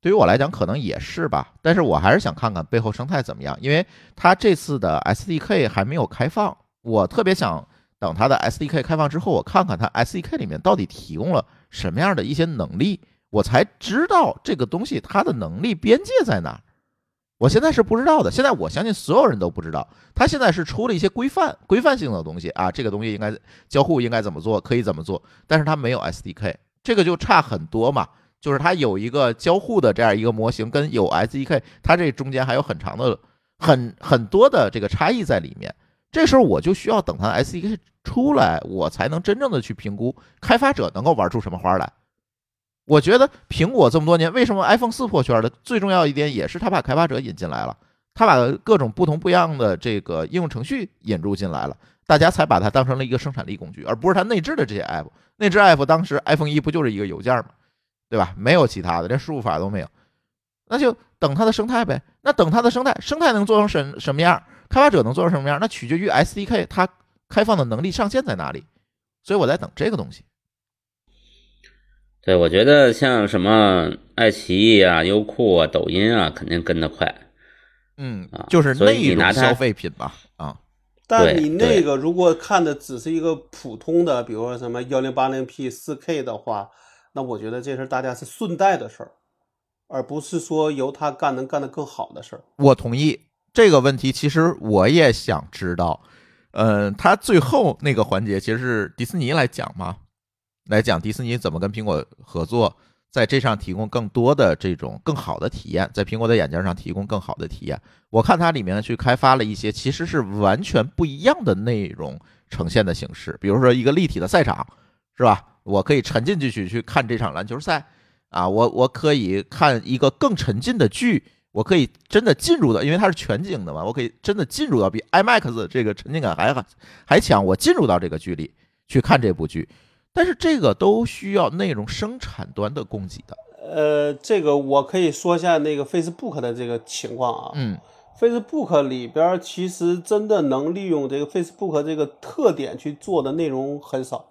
Speaker 1: 对于我来讲可能也是吧，但是我还是想看看背后生态怎么样，因为它这次的 SDK 还没有开放，我特别想等它的 SDK 开放之后，我看看它 SDK 里面到底提供了什么样的一些能力，我才知道这个东西它的能力边界在哪。我现在是不知道的，现在我相信所有人都不知道。它现在是出了一些规范、规范性的东西啊，这个东西应该交互应该怎么做，可以怎么做，但是它没有 SDK，这个就差很多嘛。就是它有一个交互的这样一个模型，跟有 SDK，它这中间还有很长的、很很多的这个差异在里面。这时候我就需要等它 SDK 出来，我才能真正的去评估开发者能够玩出什么花来。我觉得苹果这么多年，为什么 iPhone 四破圈了？最重要一点也是它把开发者引进来了，它把各种不同不一样的这个应用程序引入进来了，大家才把它当成了一个生产力工具，而不是它内置的这些 App。内置 App 当时 iPhone 一不就是一个邮件吗？对吧？没有其他的，连输入法都没有，那就等它的生态呗。那等它的生态，生态能做成什什么样？开发者能做成什么样？那取决于 SDK 它开放的能力上限在哪里。所以我在等这个东西。
Speaker 3: 对，我觉得像什么爱奇艺啊、优酷啊、抖音啊，肯定跟得快。
Speaker 1: 嗯，就是内容消费品吧。啊，
Speaker 2: 但你那个如果看的只是一个普通的，比如说什么幺零八零 P 四 K 的话，那我觉得这事大家是顺带的事儿，而不是说由他干能干得更好的事儿。
Speaker 1: 我同意这个问题，其实我也想知道。嗯，他最后那个环节其实是迪士尼来讲嘛。来讲迪士尼怎么跟苹果合作，在这上提供更多的这种更好的体验，在苹果的眼镜上提供更好的体验。我看它里面去开发了一些其实是完全不一样的内容呈现的形式，比如说一个立体的赛场，是吧？我可以沉浸进去去看这场篮球赛啊，我我可以看一个更沉浸的剧，我可以真的进入到，因为它是全景的嘛，我可以真的进入到比 IMAX 这个沉浸感还还强，我进入到这个剧里去看这部剧。但是这个都需要内容生产端的供给的。
Speaker 2: 呃，这个我可以说一下那个 Facebook 的这个情况啊。
Speaker 1: 嗯
Speaker 2: ，Facebook 里边其实真的能利用这个 Facebook 这个特点去做的内容很少。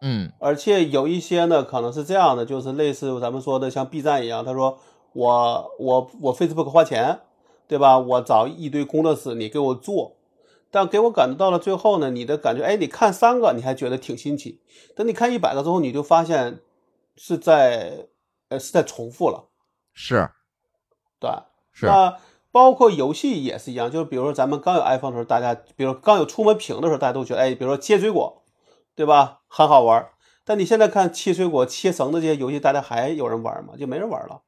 Speaker 1: 嗯，
Speaker 2: 而且有一些呢，可能是这样的，就是类似咱们说的像 B 站一样，他说我我我 Facebook 花钱，对吧？我找一堆工作室，你给我做。但给我感觉到了最后呢，你的感觉，哎，你看三个你还觉得挺新奇，等你看一百个之后，你就发现是在呃是在重复了，
Speaker 1: 是，
Speaker 2: 对，
Speaker 1: 是。
Speaker 2: 那包括游戏也是一样，就是比如说咱们刚有 iPhone 的时候，大家比如刚有触摸屏的时候，大家都觉得，哎，比如说切水果，对吧，很好玩。但你现在看切水果、切绳子这些游戏，大家还有人玩吗？就没人玩了。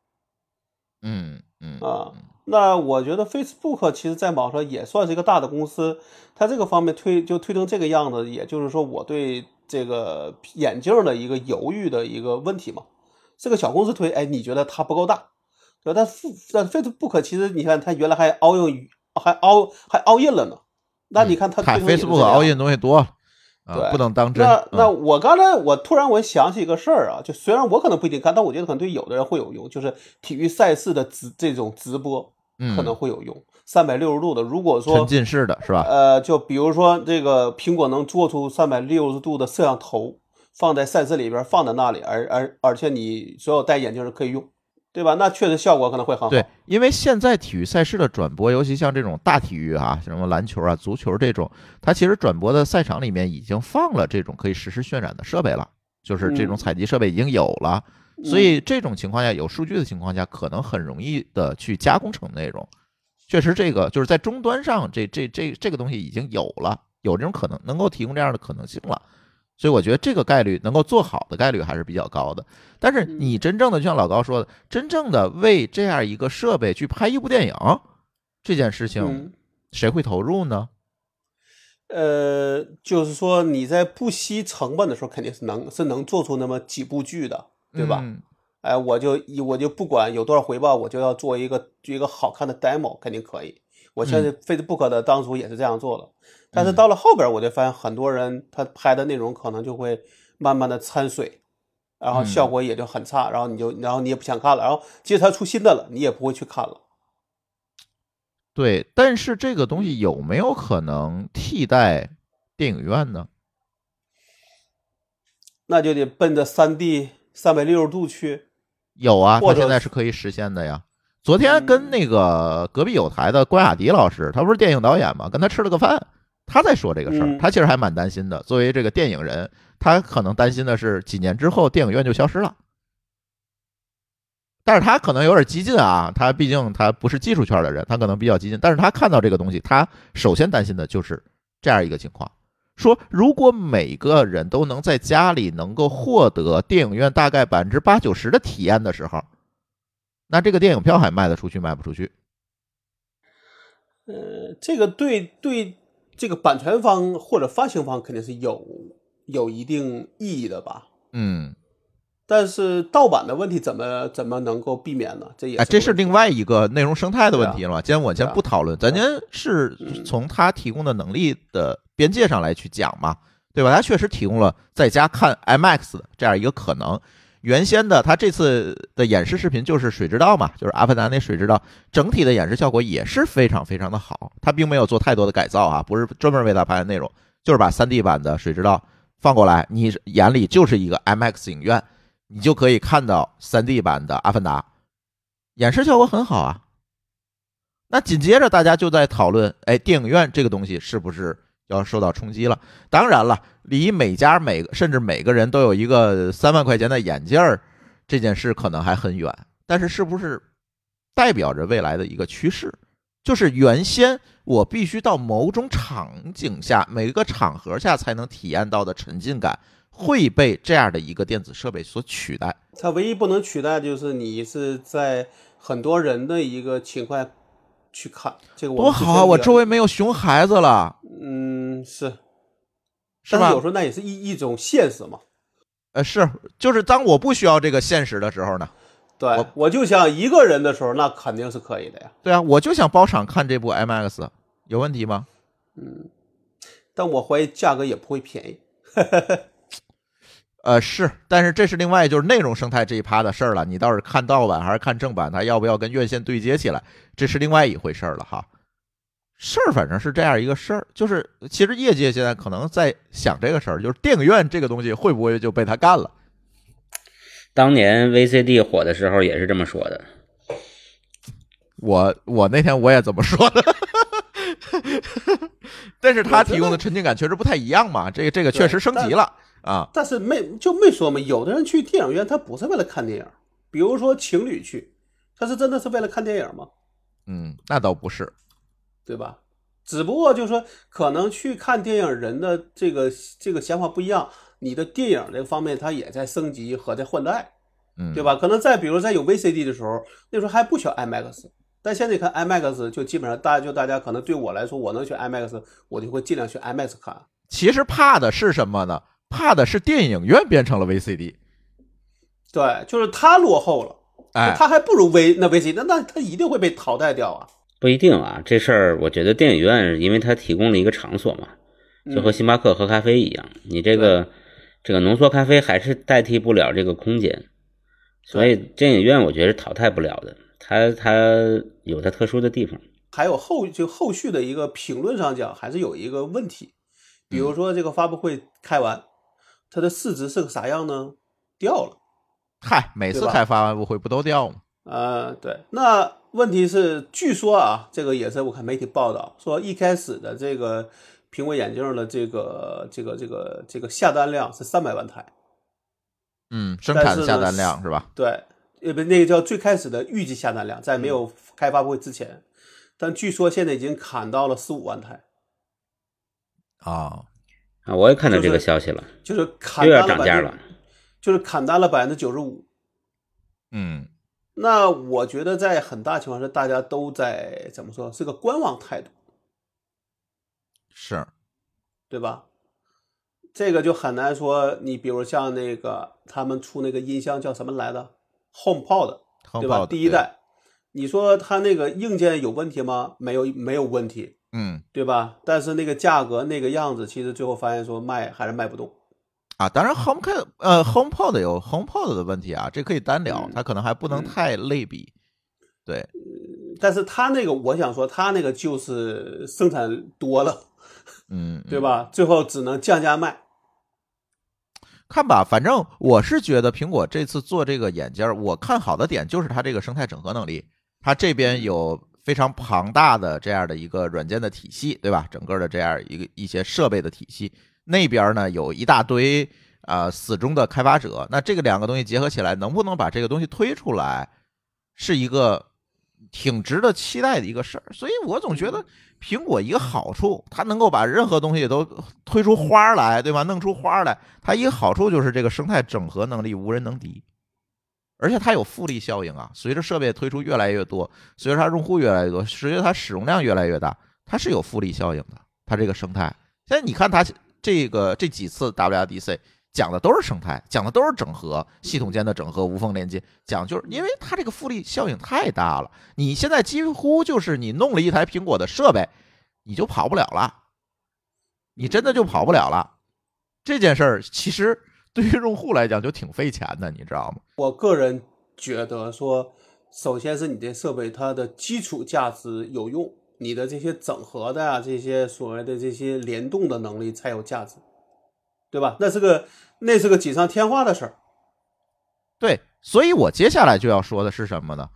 Speaker 1: 嗯嗯
Speaker 2: 啊。那我觉得 Facebook 其实，在网上也算是一个大的公司，它这个方面推就推成这个样子，也就是说，我对这个眼镜的一个犹豫的一个问题嘛。这个小公司推，哎，你觉得它不够大，对吧？但但 Facebook 其实你看，它原来还 all in 还 all 还 all in 了呢。那你看它
Speaker 1: Facebook all in 东西多，
Speaker 2: 对，
Speaker 1: 不能当真。
Speaker 2: 那那我刚才我突然我想起一个事儿啊，就虽然我可能不一定看，但我觉得可能对有的人会有用，就是体育赛事的直这种直播。可能会有用，三百六十度的。如果说
Speaker 1: 沉浸式的是吧？
Speaker 2: 呃，就比如说这个苹果能做出三百六十度的摄像头，放在赛事里边，放在那里，而而而且你所有戴眼镜的可以用，对吧？那确实效果可能会很好。
Speaker 1: 对，因为现在体育赛事的转播，尤其像这种大体育啊，什么篮球啊、足球这种，它其实转播的赛场里面已经放了这种可以实时渲染的设备了，就是这种采集设备已经有了。所以这种情况下，有数据的情况下，可能很容易的去加工成内容。确实，这个就是在终端上，这这这这个东西已经有了，有这种可能，能够提供这样的可能性了。所以我觉得这个概率能够做好的概率还是比较高的。但是你真正的就像老高说的，真正的为这样一个设备去拍一部电影，这件事情谁会投入呢？
Speaker 2: 呃，就是说你在不惜成本的时候，肯定是能是能做出那么几部剧的。对吧？哎，我就我就不管有多少回报，我就要做一个一个好看的 demo，肯定可以。我相信 Facebook 的当初也是这样做的，但是到了后边，我就发现很多人他拍的内容可能就会慢慢的掺水，然后效果也就很差，然后你就然后你也不想看了，然后即使他出新的了，你也不会去看了。
Speaker 1: 对，但是这个东西有没有可能替代电影院呢？
Speaker 2: 那就得奔着三 D。三百六十度去，
Speaker 1: 有啊，
Speaker 2: 或者
Speaker 1: 他现在是可以实现的呀。昨天跟那个隔壁有台的关雅迪老师，他不是电影导演吗，跟他吃了个饭，他在说这个事儿，
Speaker 2: 嗯
Speaker 1: 他其实还蛮担心的。作为这个电影人，他可能担心的是几年之后电影院就消失了。但是他可能有点激进啊，他毕竟他不是技术圈的人，他可能比较激进。但是他看到这个东西，他首先担心的就是这样一个情况：说如果每个人都能在家里能够获得电影院大概百分之八九十的体验的时候，那这个电影票还卖得出去卖不出去？
Speaker 2: 呃，这个对对这个版权方或者发行方肯定是有有一定意义的吧。
Speaker 1: 嗯，
Speaker 2: 但是盗版的问题怎么怎么能够避免呢？这也
Speaker 1: 哎，这是另外一个内容生态的问题了。今天我先不讨论，咱先是
Speaker 2: 嗯
Speaker 1: 从他提供的能力的边界上来去讲嘛，对吧？他确实提供了在家看 IMAX 的这样一个可能。原先的他这次的演示视频就是水之道嘛，就是阿凡达那水之道，整体的演示效果也是非常非常的好。他并没有做太多的改造啊，不是专门为他拍的内容，就是把 3D 版的水之道放过来，你眼里就是一个 IMAX 影院，你就可以看到 3D 版的阿凡达，演示效果很好啊。那紧接着大家就在讨论，哎，电影院这个东西是不是要受到冲击了？当然了，离每家每甚至每个人都有一个三万块钱的眼镜儿这件事可能还很远，但是是不是代表着未来的一个趋势？就是原先我必须到某种场景下、每个场合下才能体验到的沉浸感，会被这样的一个电子设备所取代。
Speaker 2: 它唯一不能取代就是你是在很多人的一个情况去看这个我
Speaker 1: 多好啊！我周围没有熊孩子了，
Speaker 2: 嗯是
Speaker 1: 是吧
Speaker 2: 是有时候那也是一一种现实嘛。
Speaker 1: 呃，是，就是当我不需要这个现实的时候呢，
Speaker 2: 对
Speaker 1: 我
Speaker 2: 我就想一个人的时候，那肯定是可以的呀。
Speaker 1: 对啊，我就想包场看这部 IMAX，有问题吗？
Speaker 2: 嗯但我怀疑价格也不会便宜。
Speaker 1: 呃，是，但是这是另外就是内容生态这一趴的事儿了。你倒是看盗版还是看正版，它要不要跟院线对接起来，这是另外一回事儿了哈。事儿反正是这样一个事儿，就是其实业界现在可能在想这个事儿，就是电影院这个东西会不会就被他干了？
Speaker 3: 当年 VCD 火的时候也是这么说的。
Speaker 1: 我我那天我也这么说的，但是他提供的沉浸感确实不太一样嘛，这个这个确实升级了啊。
Speaker 2: 但是没就没说嘛，有的人去电影院他不是为了看电影，比如说情侣去，他是真的是为了看电影吗？
Speaker 1: 嗯，那倒不是，
Speaker 2: 对吧？只不过就是说，可能去看电影人的这个这个想法不一样，你的电影这个方面它也在升级和在换代，
Speaker 1: 嗯，
Speaker 2: 对吧？可能在比如在有 VCD 的时候，那时候还不选 IMAX，但现在你看 IMAX 就基本上大家就大家可能对我来说，我能选 IMAX，我就会尽量选 IMAX 看。
Speaker 1: 其实怕的是什么呢？怕的是电影院变成了 VCD，
Speaker 2: 对，就是它落后了，
Speaker 1: 哎，
Speaker 2: 它还不如 V 那 VCD，那那它一定会被淘汰掉啊。
Speaker 3: 不一定啊，这事儿我觉得电影院因为它提供了一个场所嘛，就和
Speaker 2: 嗯
Speaker 3: 星巴克喝咖啡一样，你这个这个浓缩咖啡还是代替不了这个空间，所以电影院我觉得是淘汰不了的，它它有它特殊的地方。
Speaker 2: 还有后就后续的一个评论上讲，还是有一个问题，比如说这个发布会开完，它的市值是个啥样呢？掉了。
Speaker 1: 嗨，每次开发布会不都掉吗？
Speaker 2: 呃，对，那问题是，据说啊，这个也是我看媒体报道说，一开始的这个苹果眼镜的这个这个这个这个下单量是三百万台，
Speaker 1: 嗯，生产下单量是吧？
Speaker 2: 对，呃不，那个叫最开始的预计下单量，在没
Speaker 1: 嗯
Speaker 2: 有开发布会之前，但据说现在已经砍到了十五万台，
Speaker 1: 啊，
Speaker 3: 啊，我也看到这个消息了，
Speaker 2: 就是砍
Speaker 3: 又要涨价了。
Speaker 2: 就是砍单了百分之九十五。
Speaker 1: 嗯，
Speaker 2: 那我觉得在很大情况下，大家都在怎么说，是个观望态度。
Speaker 1: 是，
Speaker 2: 对吧？这个就很难说。你比如像那个他们出那个音箱叫什么来着？HomePod，对吧第一代，你说它那个硬件有问题吗？没有，没有问题，
Speaker 1: 嗯
Speaker 2: 对吧？但是那个价格那个样子，其实最后发现说卖还是卖不动。
Speaker 1: 啊，当然 HomePod 呃 HomePod 有 HomePod 的问题啊，这可以单聊
Speaker 2: 嗯，
Speaker 1: 它可能还不能
Speaker 2: 嗯
Speaker 1: 太类比。对，
Speaker 2: 但是它那个，我想说，它那个就是生产多了，
Speaker 1: 嗯，
Speaker 2: 对吧？最后只能降价卖。
Speaker 1: 看吧，反正我是觉得苹果这次做这个眼镜，我看好的点就是它这个生态整合能力，它这边有非常庞大的这样的一个软件的体系，对吧？整个的这样一个一些设备的体系，那边呢有一大堆啊死忠的开发者，那这个两个东西结合起来，能不能把这个东西推出来，是一个挺值得期待的一个事儿。所以我总觉得。苹果一个好处，它能够把任何东西都推出花来，对吧？弄出花来，它一个好处就是这个生态整合能力无人能敌，而且它有复利效应啊。随着设备推出越来越多，随着它用户越来越多，随着它使用量越来越大，它是有复利效应的。它这个生态，现在你看它这个这几次 WDC。讲的都是生态，讲的都是整合系统间的整合、无缝连接。讲就是因为它这个复利效应太大了，你现在几乎就是你弄了一台苹果的设备，你就跑不了了，你真的就跑不了了。这件事儿其实对于用户来讲就挺费钱的，你知道吗？
Speaker 2: 我个人觉得说，首先是你这设备它的基础价值有用，你的这些整合的啊，这些所谓的这些联动的能力才有价值。对吧？那是个那是个锦上添花的事儿。
Speaker 1: 对，所以我接下来就要说的是什么呢？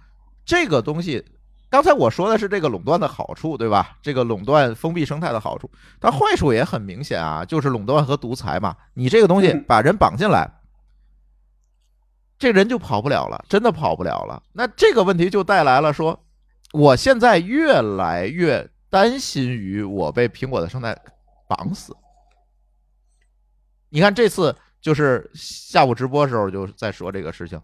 Speaker 1: 这个东西，刚才我说的是这个垄断的好处，对吧？这个垄断封闭生态的好处，它坏处也很明显啊，就是垄断和独裁嘛。你这个东西把人绑进来，这人就跑不了了，真的跑不了了。那这个问题就带来了说，我现在越来越担心于我被苹果的生态绑死。你看这次就是下午直播时候就在说这个事情，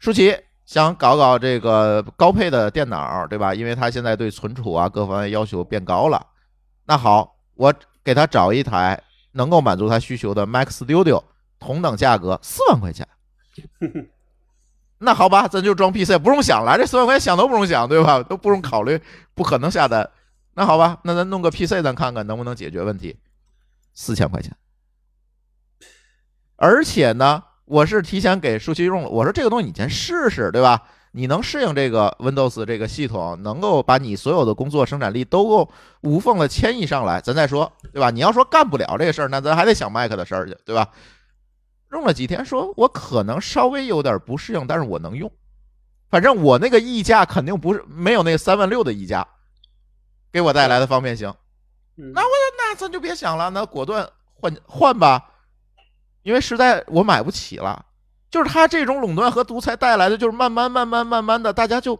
Speaker 1: 舒淇想搞搞这个高配的电脑，对吧？因为他现在对存储啊各方面要求变高了。那好，我给他找一台能够满足他需求的 Mac Studio，同等价格四万块钱。那好吧，咱就装 PC，不用想了，这四万块钱想都不用想，对吧？都不用考虑，不可能下单。那好吧，那咱弄个 PC，咱看看能不能解决问题。四千块钱。而且呢，我是提前给舒淇用了。我说这个东西你先试试，对吧？你能适应这个 Windows 这个系统，能够把你所有的工作生产力都够无缝的迁移上来，咱再说，对吧？你要说干不了这个事儿，那咱还得想 Mac 的事儿去，对吧？用了几天，说我可能稍微有点不适应，但是我能用。反正我那个溢价肯定不是没有那三万六的溢价给我带来的方便性。那我那咱就别想了，那果断换换吧。因为实在我买不起了，就是他这种垄断和独裁带来的，就是慢慢慢慢慢慢的，大家就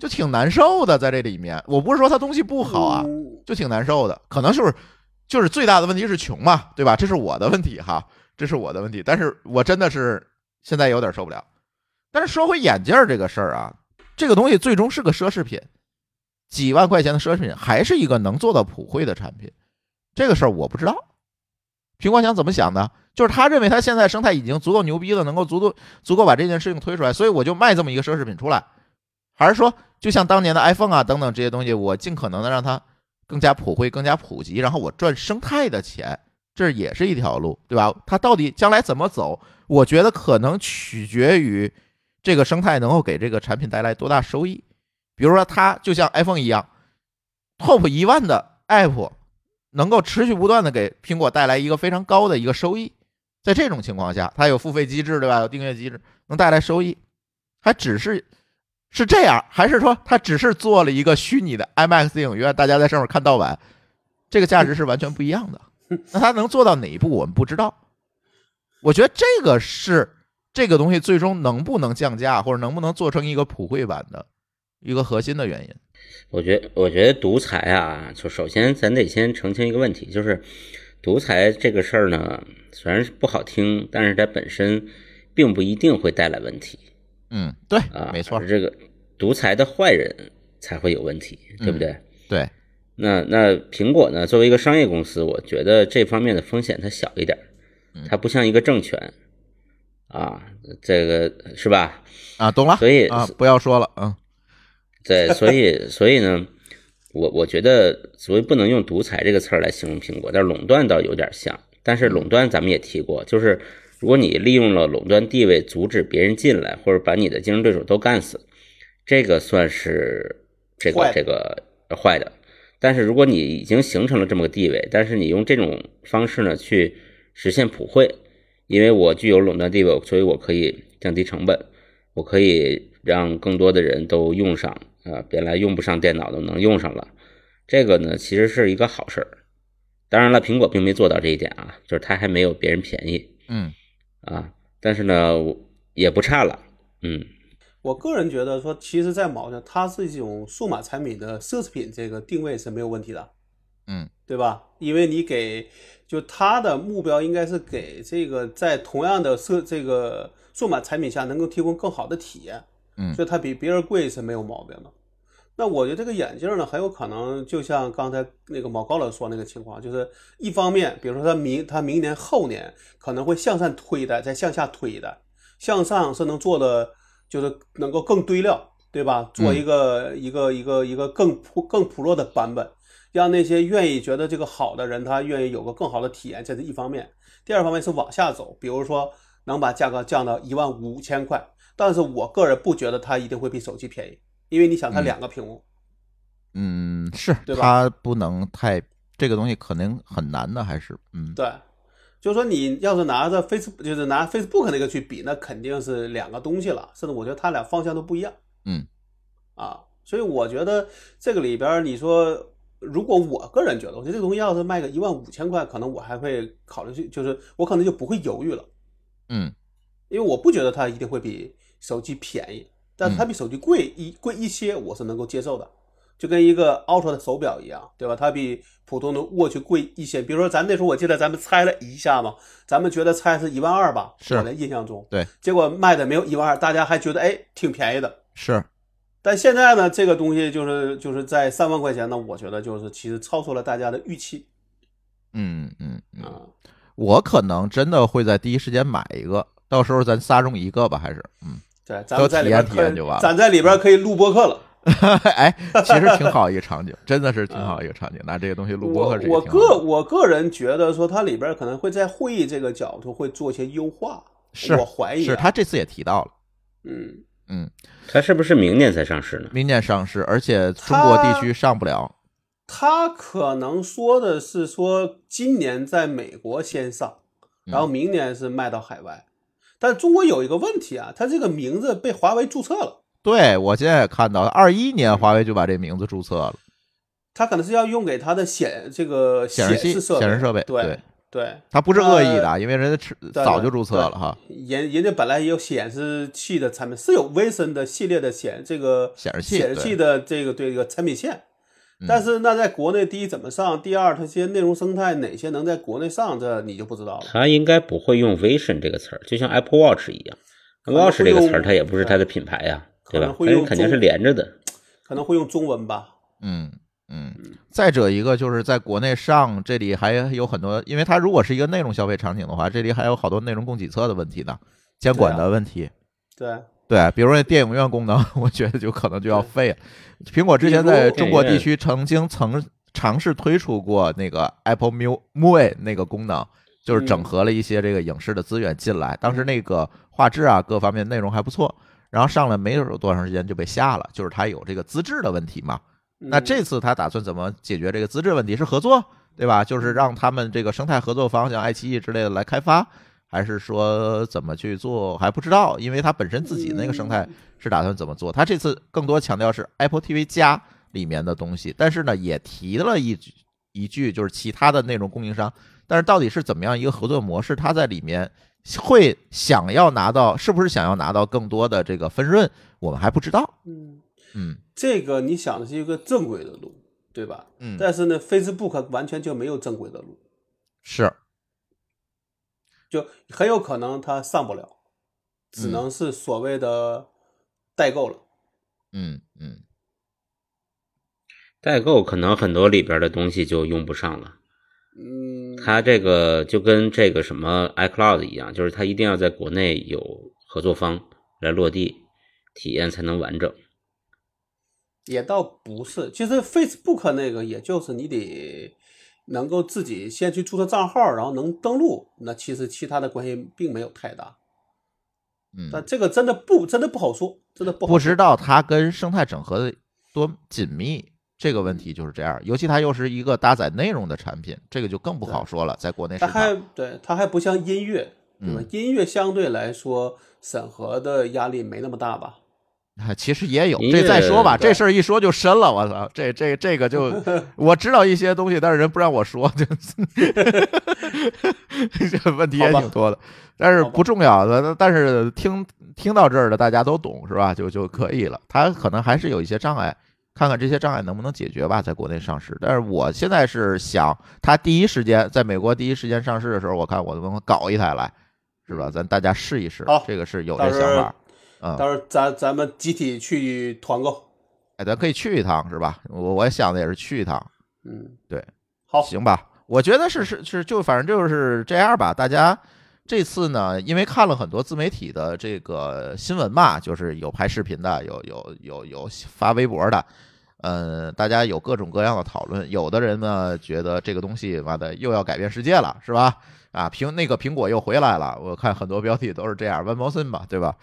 Speaker 1: 就挺难受的在这里面。我不是说他东西不好啊，就挺难受的。可能就是就是最大的问题是穷嘛，对吧？这是我的问题哈，这是我的问题。但是我真的是现在有点受不了。但是说回眼镜这个事儿啊，这个东西最终是个奢侈品，几万块钱的奢侈品，还是一个能做到普惠的产品。这个事儿我不知道。苹果想怎么想的？就是他认为他现在生态已经足够牛逼了，能够足够足够把这件事情推出来，所以我就卖这么一个奢侈品出来，还是说就像当年的 iPhone 啊等等这些东西，我尽可能的让它更加普惠、更加普及，然后我赚生态的钱，这也是一条路，对吧？它到底将来怎么走？我觉得可能取决于这个生态能够给这个产品带来多大收益。比如说，它就像 iPhone 一样，Top 一万的 App。能够持续不断的给苹果带来一个非常高的一个收益，在这种情况下，它有付费机制，对吧？有订阅机制，能带来收益，还只是是这样，还是说它只是做了一个虚拟的 IMAX 影院，大家在上面看盗版，这个价值是完全不一样的。那它能做到哪一步，我们不知道。我觉得这个是这个东西最终能不能降价，或者能不能做成一个普惠版的一个核心的原因。
Speaker 3: 我觉得，我觉得独裁啊，就首先咱得先澄清一个问题，就是独裁这个事儿呢，虽然是不好听，但是它本身并不一定会带来问题。
Speaker 1: 嗯，对
Speaker 3: 啊，
Speaker 1: 没错，
Speaker 3: 这个独裁的坏人才会有问题，对不对？
Speaker 1: 对。
Speaker 3: 那那苹果呢，作为一个商业公司，我觉得这方面的风险它小一点，它不像一个政权啊，这个是吧？
Speaker 1: 啊，懂了。
Speaker 3: 所以
Speaker 1: 啊，不要说了，啊。
Speaker 3: 对，所以所以呢，我我觉得所以不能用独裁这个词儿来形容苹果，但是垄断倒有点像。但是垄断咱们也提过，就是如果你利用了垄断地位阻止别人进来，或者把你的竞争对手都干死，这个算是这个这个坏的。但是如果你已经形成了这么个地位，但是你用这种方式呢去实现普惠，因为我具有垄断地位，所以我可以降低成本，我可以让更多的人都用上啊，原来用不上电脑的能用上了。这个呢，其实是一个好事儿。当然了，苹果并没做到这一点啊，就是它还没有别人便宜。
Speaker 1: 嗯
Speaker 3: 啊，但是呢，也不差了。嗯，
Speaker 2: 我个人觉得说，其实，在某上，它是一种数码产品的奢侈品，这个定位是没有问题的。
Speaker 1: 嗯，
Speaker 2: 对吧？因为你给，就它的目标应该是给这个在同样的设这个数码产品下能够提供更好的体验。
Speaker 1: 嗯，
Speaker 2: 所以它比别人贵是没有毛病的。那我觉得这个眼镜呢，很有可能就像刚才那个毛高老师说那个情况，就是一方面，比如说他明他明年后年可能会向上推的，再向下推的，向上是能做的，就是能够更堆料，对吧？做一个一个一个一个更普更普落的版本，让那些愿意觉得这个好的人，他愿意有个更好的体验，这是一方面。第二方面是往下走，比如说能把价格降到一万五千块，但是我个人不觉得它一定会比手机便宜。因为你想，它两个屏幕，
Speaker 1: 嗯，是，
Speaker 2: 对吧？
Speaker 1: 它不能太这个东西可能很难的，还是？嗯，
Speaker 2: 对，就是说你要是拿着 Facebook，就是拿 Facebook 那个去比，那肯定是两个东西了，甚至我觉得它俩方向都不一样，
Speaker 1: 嗯，
Speaker 2: 啊，所以我觉得这个里边，你说如果我个人觉得，我觉得这个东西要是卖个一万五千块，可能我还会考虑去，就是我可能就不会犹豫了，
Speaker 1: 嗯，
Speaker 2: 因为我不觉得它一定会比手机便宜。但是它比手机贵一贵一些，我是能够接受的，就跟一个 Ultra 的手表一样，对吧？它比普通的 Watch 贵一些。比如说咱那时候，我记得咱们猜了一下嘛，咱们觉得猜是一万二吧，
Speaker 1: 是
Speaker 2: 我的印象中。
Speaker 1: 对，
Speaker 2: 结果卖的没有一万二，大家还觉得哎挺便宜的。
Speaker 1: 是，
Speaker 2: 但现在呢，这个东西就是就是在三万块钱呢，我觉得就是其实超出了大家的预期。
Speaker 1: 嗯嗯嗯，
Speaker 2: 啊，
Speaker 1: 我可能真的会在第一时间买一个，到时候咱仨中一个吧，还是嗯。
Speaker 2: 对，咱们在里边
Speaker 1: 体验就完了。
Speaker 2: 咱在里边可以录播客了。
Speaker 1: 哎，其实挺好一个场景，真的是挺好一个场景。拿这个东西录播客，
Speaker 2: 我个我个人觉得说，它里边可能会在会议这个角度会做一些优化。
Speaker 1: 是
Speaker 2: 我怀疑，
Speaker 1: 是他这次也提到了。
Speaker 2: 嗯
Speaker 1: 嗯，
Speaker 3: 它是不是明年才上市呢？
Speaker 1: 明年上市，而且中国地区上不了。
Speaker 2: 他可能说的是说，今年在美国先上，然后明年是卖到海外。但中国有一个问题啊，它这个名字被华为注册了。
Speaker 1: 对，我现在也看到，二一年华为就把这名字注册了。
Speaker 2: 它可能是要用给它的显这个
Speaker 1: 显示
Speaker 2: 器、
Speaker 1: 显示设备。
Speaker 2: 对对，
Speaker 1: 它不是恶意的，因为人家早就注册了哈。
Speaker 2: 人人家本来也有显示器的产品，是有 Vision 的系列的显这个
Speaker 1: 显示器
Speaker 2: 显示器的这个对这个产品线。但是那在国内，第一怎么上？第二，它这些内容生态哪些能在国内上？这你就不知道了。
Speaker 3: 它应该不会用 Vision 这个词儿，就像 Apple Watch 一样，Watch 这个词儿它也不是它的品牌呀，对吧？它肯定是连着的。
Speaker 2: 可能会用中文吧。
Speaker 1: 嗯嗯。再者一个就是在国内上，这里还有很多，因为它如果是一个内容消费场景的话，这里还有好多内容供给侧的问题呢，监管的问题。
Speaker 2: 对。
Speaker 1: 对，比如说电影院功能，我觉得就可能就要废了。苹果之前在中国地区曾经曾尝试推出过那个 Apple Movie 那个功能，就是整合了一些这个影视的资源进来。当时那个画质啊，各方面内容还不错。然后上来没有多长时间就被下了，就是它有这个资质的问题嘛。那这次他打算怎么解决这个资质问题？是合作，对吧？就是让他们这个生态合作方，像爱奇艺之类的来开发。还是说怎么去做还不知道，因为它本身自己那个生态是打算怎么做。它这次更多强调是 Apple TV 加里面的东西，但是呢也提了一句一句，就是其他的内容供应商。但是到底是怎么样一个合作模式，它在里面会想要拿到，是不是想要拿到更多的这个分润，我们还不知道。
Speaker 2: 嗯
Speaker 1: 嗯，
Speaker 2: 这个你想的是一个正规的路，对吧？
Speaker 1: 嗯，
Speaker 2: 但是呢，Facebook 完全就没有正规的路。
Speaker 1: 是。
Speaker 2: 就很有可能它上不了，只能是所谓的代购了。
Speaker 1: 嗯嗯，
Speaker 3: 代购可能很多里边的东西就用不上了。
Speaker 2: 嗯，
Speaker 3: 它这个就跟这个什么 iCloud 一样，就是它一定要在国内有合作方来落地，体验才能完整。
Speaker 2: 也倒不是，其实 Facebook 那个也就是你得。能够自己先去注册账号，然后能登录，那其实其他的关系并没有太大。
Speaker 1: 嗯，
Speaker 2: 但这个真的不真的不好说，真的不
Speaker 1: 不知道它跟生态整合的多紧密，这个问题就是这样。尤其它又是一个搭载内容的产品，这个就更不好说了。在国内市
Speaker 2: 场，它还对它还不像音乐，对吧
Speaker 1: 嗯？
Speaker 2: 音乐相对来说审核的压力没那么大吧？
Speaker 1: 啊其实也有，这再说吧，这事儿一说就深了，我操，这这这个就 我知道一些东西，但是人不让我说，就 这问题也挺多的，但是不重要的，但是听听到这儿的大家都懂是吧？就就可以了。他可能还是有一些障碍，看看这些障碍能不能解决吧，在国内上市。但是我现在是想，他第一时间在美国第一时间上市的时候，我看我能不能搞一台来，是吧？咱大家试一试，这个是有这想法。嗯，
Speaker 2: 到时候咱咱们集体去团购。
Speaker 1: 哎，咱可以去一趟是吧？我我想的也是去一趟，
Speaker 2: 嗯，
Speaker 1: 对，
Speaker 2: 好，
Speaker 1: 行吧？我觉得是是是，就反正就是这样吧。大家这次呢，因为看了很多自媒体的这个新闻嘛，就是有拍视频的，有有有有发微博的，嗯，大家有各种各样的讨论。有的人呢觉得这个东西妈的又要改变世界了，是吧？啊，苹那个苹果又回来了，我看很多标题都是这样，One more thing 嘛，对吧？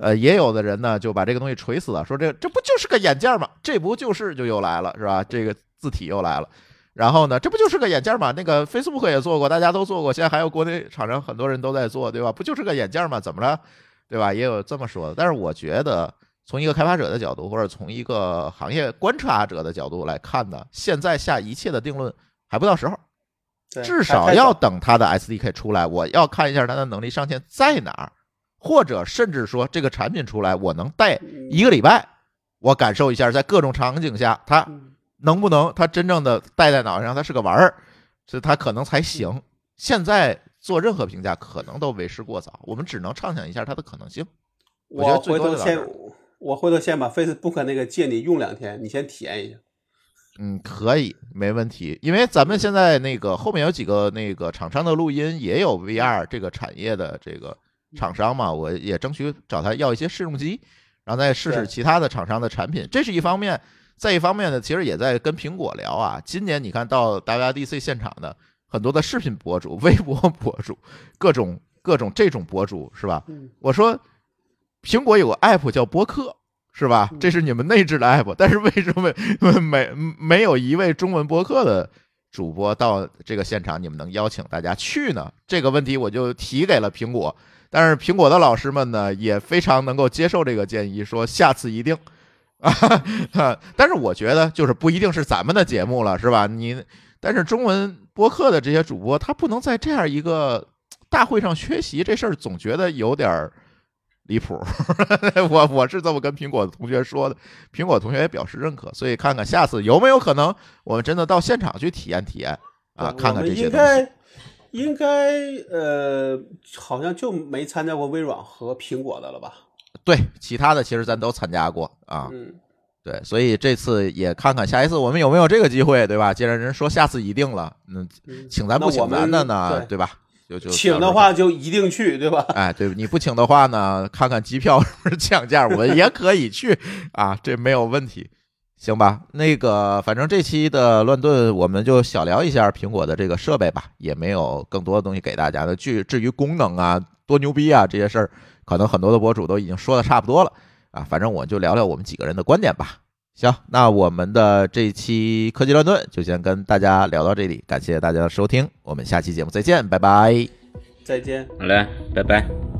Speaker 1: 呃，也有的人呢就把这个东西锤死了，说这这不就是个眼镜吗？这不就是就又来了，是吧？这个字体又来了。然后呢，这不就是个眼镜吗？那个 Facebook 也做过，大家都做过，现在还有国内厂商很多人都在做，对吧？不就是个眼镜吗？怎么了？对吧？也有这么说的。但是我觉得，从一个开发者的角度，或者从一个行业观察者的角度来看呢，现在下一切的定论还不到时候，至少要等它的 SDK 出来，我要看一下它的能力上限在哪儿，或者甚至说这个产品出来，我能带一个礼拜，我感受一下在各种场景下它
Speaker 2: 嗯
Speaker 1: 能不能它真正的戴在脑袋上，它是个玩儿，所以它可能才行。现在做任何评价可能都为时过早，我们只能畅想一下它的可能性。我觉得最
Speaker 2: 回头先我回头先把 Facebook 那个借你用两天，你先体验一下。
Speaker 1: 嗯，可以，没问题。因为咱们现在那个后面有几个那个厂商的录音，也有 VR 这个产业的这个厂商嘛，我也争取找他要一些试用机，然后再试试其他的厂商的产品。这是一方面，再一方面呢，其实也在跟苹果聊啊。今年你看到 WWDC 现场的很多的视频博主、微博博主，各种各种这种博主是吧？
Speaker 2: 嗯
Speaker 1: 我说苹果有个 app 叫播客，是吧？这是你们内置的 app，但是为什么没没有一位中文播客的主播到这个现场，你们能邀请大家去呢？这个问题我就提给了苹果，但是苹果的老师们呢也非常能够接受这个建议，说下次一定。啊，但是我觉得就是不一定是咱们的节目了，是吧？你但是中文播客的这些主播，他不能在这样一个大会上缺席，这事儿总觉得有点儿离谱。我我是这么跟苹果的同学说的，苹果同学也表示认可，所以看看下次有没有可能，我们真的到现场去体验体验啊，看看这些东西。
Speaker 2: 应该呃，好像就没参加过微软和苹果的了吧？
Speaker 1: 对，其他的其实咱都参加过啊，
Speaker 2: 嗯，
Speaker 1: 对，所以这次也看看下一次我们有没有这个机会，对吧？既然人说下次一定了，嗯，
Speaker 2: 嗯
Speaker 1: 请咱不请咱的呢，
Speaker 2: 对
Speaker 1: 对吧？就就
Speaker 2: 请的话就一定去，对吧？
Speaker 1: 哎，对，你不请的话呢，看看机票是 不是降价，我也可以去啊，这没有问题，行吧？那个，反正这期的乱炖我们就小聊一下苹果的这个设备吧，也没有更多的东西给大家的。至至于功能啊，多牛逼啊这些事儿，可能很多的博主都已经说的差不多了啊，反正我就聊聊我们几个人的观点吧。行，那我们的这期科技乱炖就先跟大家聊到这里，感谢大家的收听，我们下期节目再见，拜拜。
Speaker 2: 再见。
Speaker 3: 好嘞，拜拜。